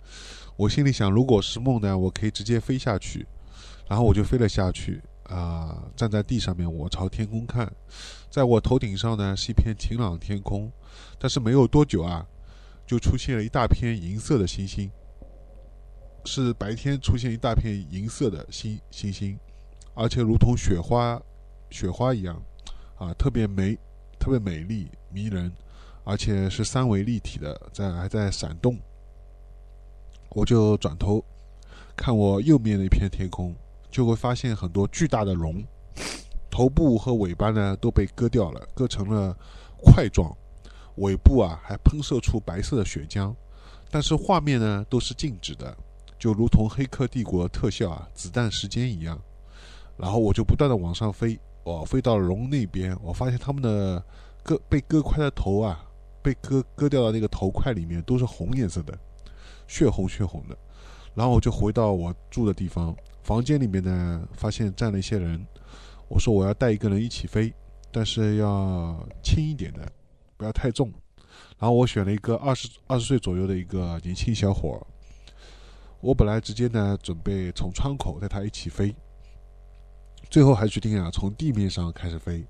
我心里想，如果是梦呢，我可以直接飞下去。然后我就飞了下去啊、站在地上面，我朝天空看，在我头顶上呢是一片晴朗天空，但是没有多久啊，就出现了一大片银色的星星，是白天出现一大片银色的星星星，而且如同雪花雪花一样啊，特别美，特别美丽迷人，而且是三维立体的，在还在闪动。我就转头看我右面的一片天空，就会发现很多巨大的龙，头部和尾巴呢都被割掉了，割成了块状。尾部啊还喷射出白色的血浆，但是画面呢都是静止的，就如同《黑客帝国》特效啊子弹时间一样。然后我就不断的往上飞，我飞到龙那边，我发现他们的割被割块的头啊，被割割掉的那个头块里面都是红颜色的，血红血红的。然后我就回到我住的地方，房间里面呢发现站了一些人，我说我要带一个人一起飞，但是要轻一点的。不要太重。然后我选了一个二十二十岁左右的一个年轻小伙儿。我本来直接呢准备从窗口带他一起飞，最后还决定啊从地面上开始飞。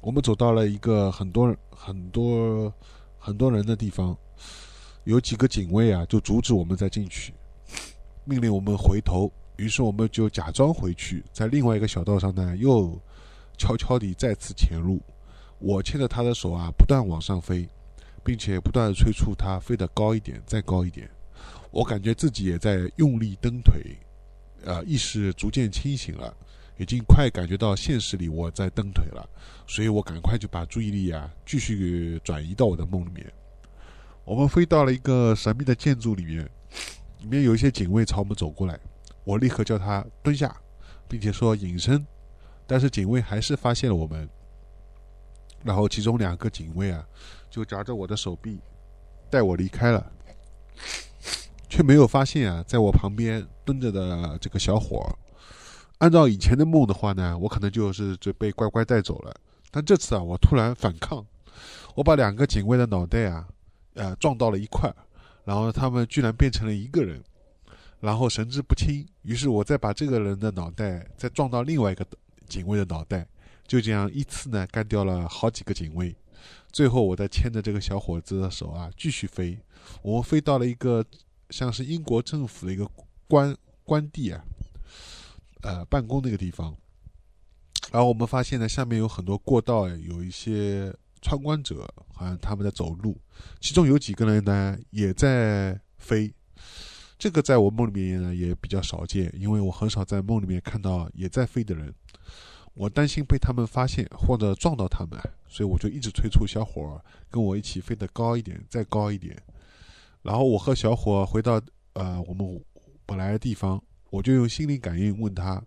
我们走到了一个很多很多很多人的地方，有几个警卫啊就阻止我们再进去，命令我们回头。于是我们就假装回去，在另外一个小道上呢又悄悄地再次潜入。我牵着他的手啊，不断往上飞，并且不断地催促他飞得高一点，再高一点。我感觉自己也在用力蹬腿，呃，意识逐渐清醒了，已经快感觉到现实里我在蹬腿了，所以我赶快就把注意力啊继续转移到我的梦里面。我们飞到了一个神秘的建筑里面，里面有一些警卫朝我们走过来，我立刻叫他蹲下，并且说隐身，但是警卫还是发现了我们。然后其中两个警卫啊，就夹着我的手臂，带我离开了。(coughs) 却没有发现啊，在我旁边蹲着的这个小伙儿。按照以前的梦的话呢，我可能就是就被乖乖带走了。但这次啊，我突然反抗，我把两个警卫的脑袋啊，呃，撞到了一块儿，然后他们居然变成了一个人，然后神志不清。于是我再把这个人的脑袋再撞到另外一个警卫的脑袋，就这样依次呢干掉了好几个警卫。最后，我再牵着这个小伙子的手啊，继续飞。我们飞到了一个像是英国政府的一个官官地啊，呃，办公那个地方。然后我们发现呢，下面有很多过道，有一些参观者，好像他们在走路，其中有几个人呢也在飞。这个在我梦里面呢也比较少见，因为我很少在梦里面看到也在飞的人。我担心被他们发现或者撞到他们，所以我就一直催促小伙儿跟我一起飞得高一点，再高一点。然后我和小伙回到呃我们本来的地方，我就用心灵感应问他。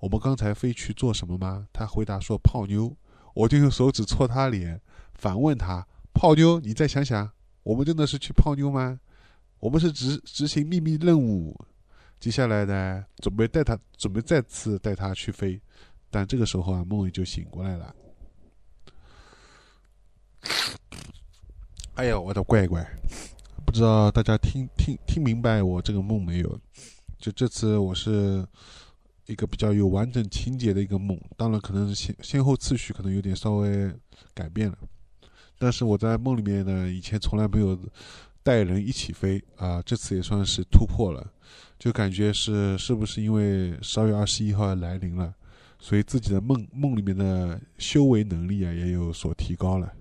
我们刚才飞去做什么吗？他回答说泡妞。我就用手指戳他脸，反问他：泡妞？你再想想，我们真的是去泡妞吗？我们是执执行秘密任务。接下来呢，准备带他，准备再次带他去飞。但这个时候啊，梦里就醒过来了。哎呀，我的乖乖！不知道大家听听听明白我这个梦没有？就这次我是。一个比较有完整情节的一个梦，当然可能先先后次序可能有点稍微改变了，但是我在梦里面呢，以前从来没有带人一起飞啊，这次也算是突破了，就感觉是是不是因为十二月二十一号来临了，所以自己的梦梦里面的修为能力啊也有所提高了。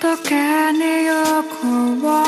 届けに行こう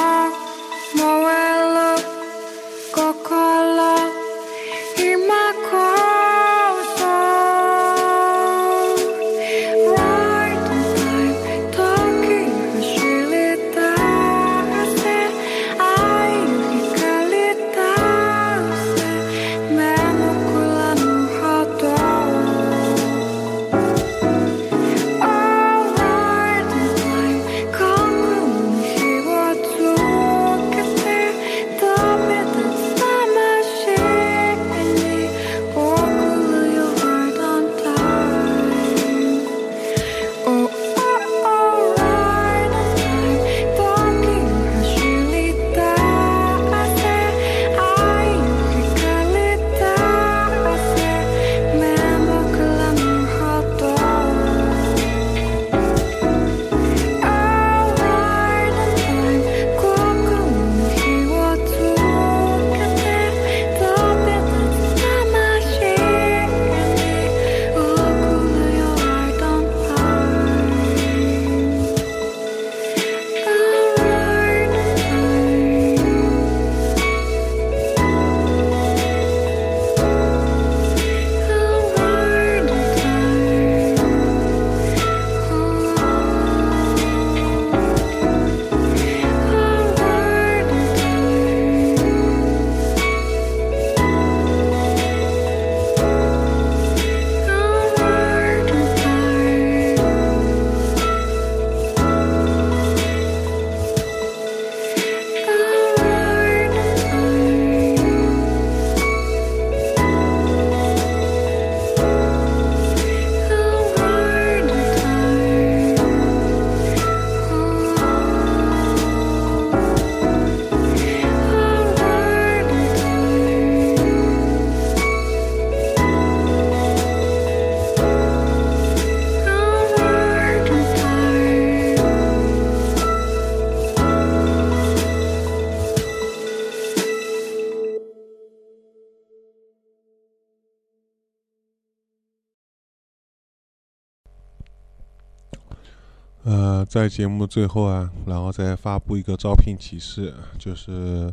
在节目最后啊，然后再发布一个招聘启事，就是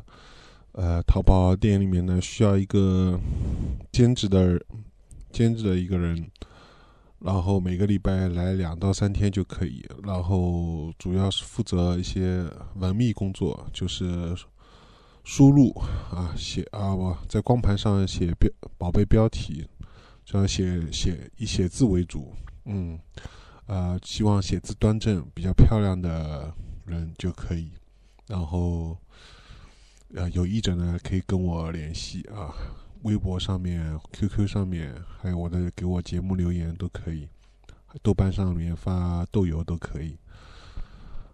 呃，淘宝店里面呢需要一个兼职的兼职的一个人，然后每个礼拜来两到三天就可以，然后主要是负责一些文秘工作，就是输入啊写啊我在光盘上写标宝贝标题，这样写写以写字为主，嗯。呃，希望写字端正、比较漂亮的人就可以。然后，呃，有意者呢可以跟我联系啊，微博上面、QQ 上面，还有我的给我节目留言都可以，豆瓣上面发豆油都可以。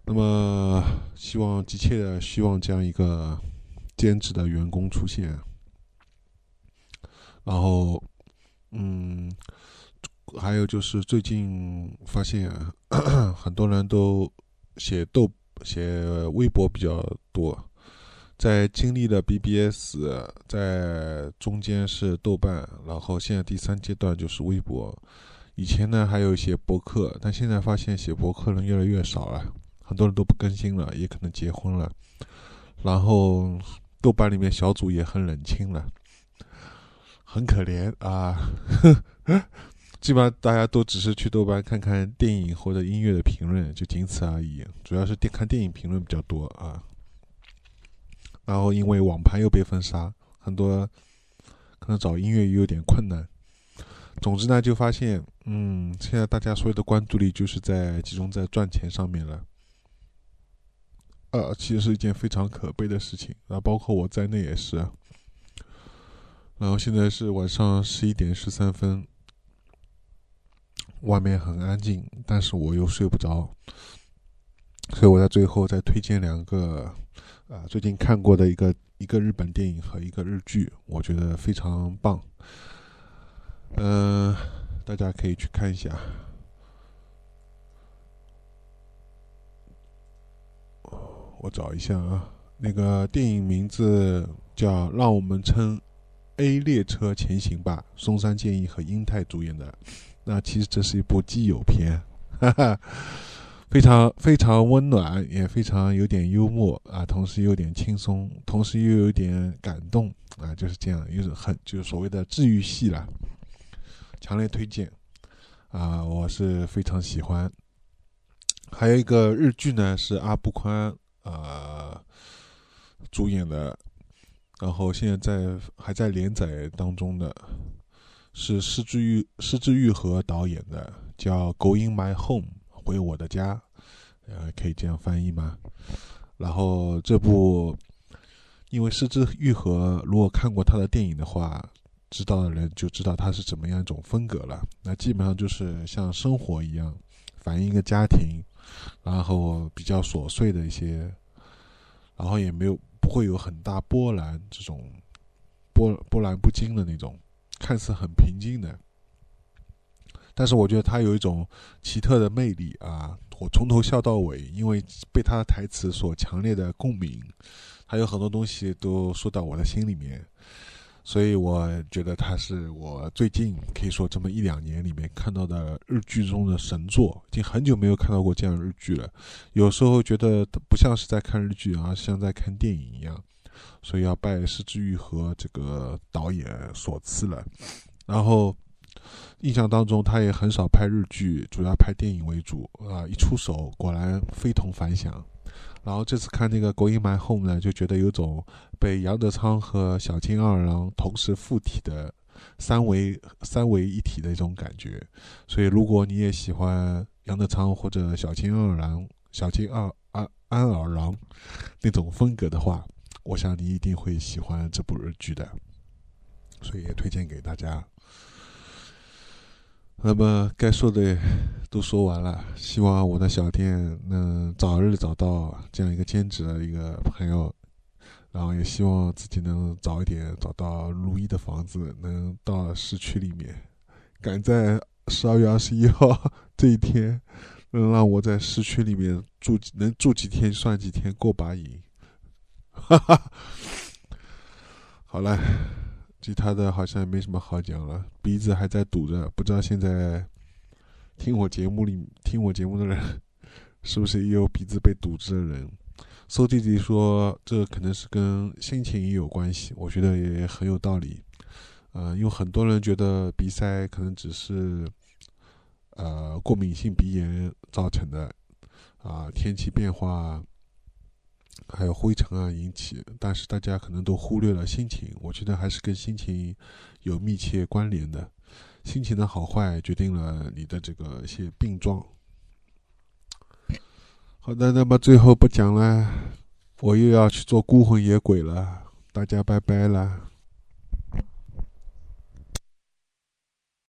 那么，希望急切的希望这样一个兼职的员工出现。然后，嗯。还有就是最近发现很多人都写豆写微博比较多，在经历了 BBS，在中间是豆瓣，然后现在第三阶段就是微博。以前呢还有一些博客，但现在发现写博客人越来越少了，很多人都不更新了，也可能结婚了。然后豆瓣里面小组也很冷清了，很可怜啊。基本上大家都只是去豆瓣看看电影或者音乐的评论，就仅此而已。主要是电看电影评论比较多啊。然后因为网盘又被封杀，很多可能找音乐也有点困难。总之呢，就发现，嗯，现在大家所有的关注力就是在集中在赚钱上面了。呃，其实是一件非常可悲的事情啊，包括我在内也是。然后现在是晚上十一点十三分。外面很安静，但是我又睡不着，所以我在最后再推荐两个，啊，最近看过的一个一个日本电影和一个日剧，我觉得非常棒，嗯，大家可以去看一下。我找一下啊，那个电影名字叫《让我们乘 A 列车前行吧》，松山健一和英泰主演的。那其实这是一部基友片，(laughs) 哈哈，非常非常温暖，也非常有点幽默啊，同时有点轻松，同时又有点感动啊，就是这样，又是很就是所谓的治愈系了，强烈推荐啊，我是非常喜欢。还有一个日剧呢，是阿部宽啊主演的，然后现在在还在连载当中的。是失之愈失之愈合导演的，叫《Going My Home》回我的家，呃，可以这样翻译吗？然后这部，因为失之愈合，如果看过他的电影的话，知道的人就知道他是怎么样一种风格了。那基本上就是像生活一样，反映一个家庭，然后比较琐碎的一些，然后也没有不会有很大波澜，这种波波澜不惊的那种。看似很平静的，但是我觉得他有一种奇特的魅力啊！我从头笑到尾，因为被他的台词所强烈的共鸣，还有很多东西都说到我的心里面，所以我觉得他是我最近可以说这么一两年里面看到的日剧中的神作。已经很久没有看到过这样日剧了，有时候觉得不像是在看日剧，而像在看电影一样。所以要拜失之愈和这个导演所赐了，然后印象当中他也很少拍日剧，主要拍电影为主啊。一出手果然非同凡响。然后这次看那个《Going My Home》呢，就觉得有种被杨德昌和小津二郎同时附体的三维三维一体的一种感觉。所以如果你也喜欢杨德昌或者小津二郎、小津二安安二郎那种风格的话，我想你一定会喜欢这部日剧的，所以也推荐给大家。那么该说的都说完了，希望我的小店能早日找到这样一个兼职的一个朋友，然后也希望自己能早一点找到如意的房子，能到市区里面，赶在十二月二十一号 (laughs) 这一天，能让我在市区里面住，能住几天算几天，过把瘾。哈哈，好了，其他的好像也没什么好讲了，鼻子还在堵着，不知道现在听我节目里听我节目的人是不是也有鼻子被堵着的人？馊弟弟说，这可能是跟心情也有关系，我觉得也很有道理。呃，因为很多人觉得鼻塞可能只是呃过敏性鼻炎造成的，啊、天气变化还有灰尘啊引起，但是大家可能都忽略了心情，我觉得还是跟心情有密切关联的。心情的好坏决定了你的这个一些病状。好的，那么最后不讲了，我又要去做孤魂野鬼了，大家拜拜了。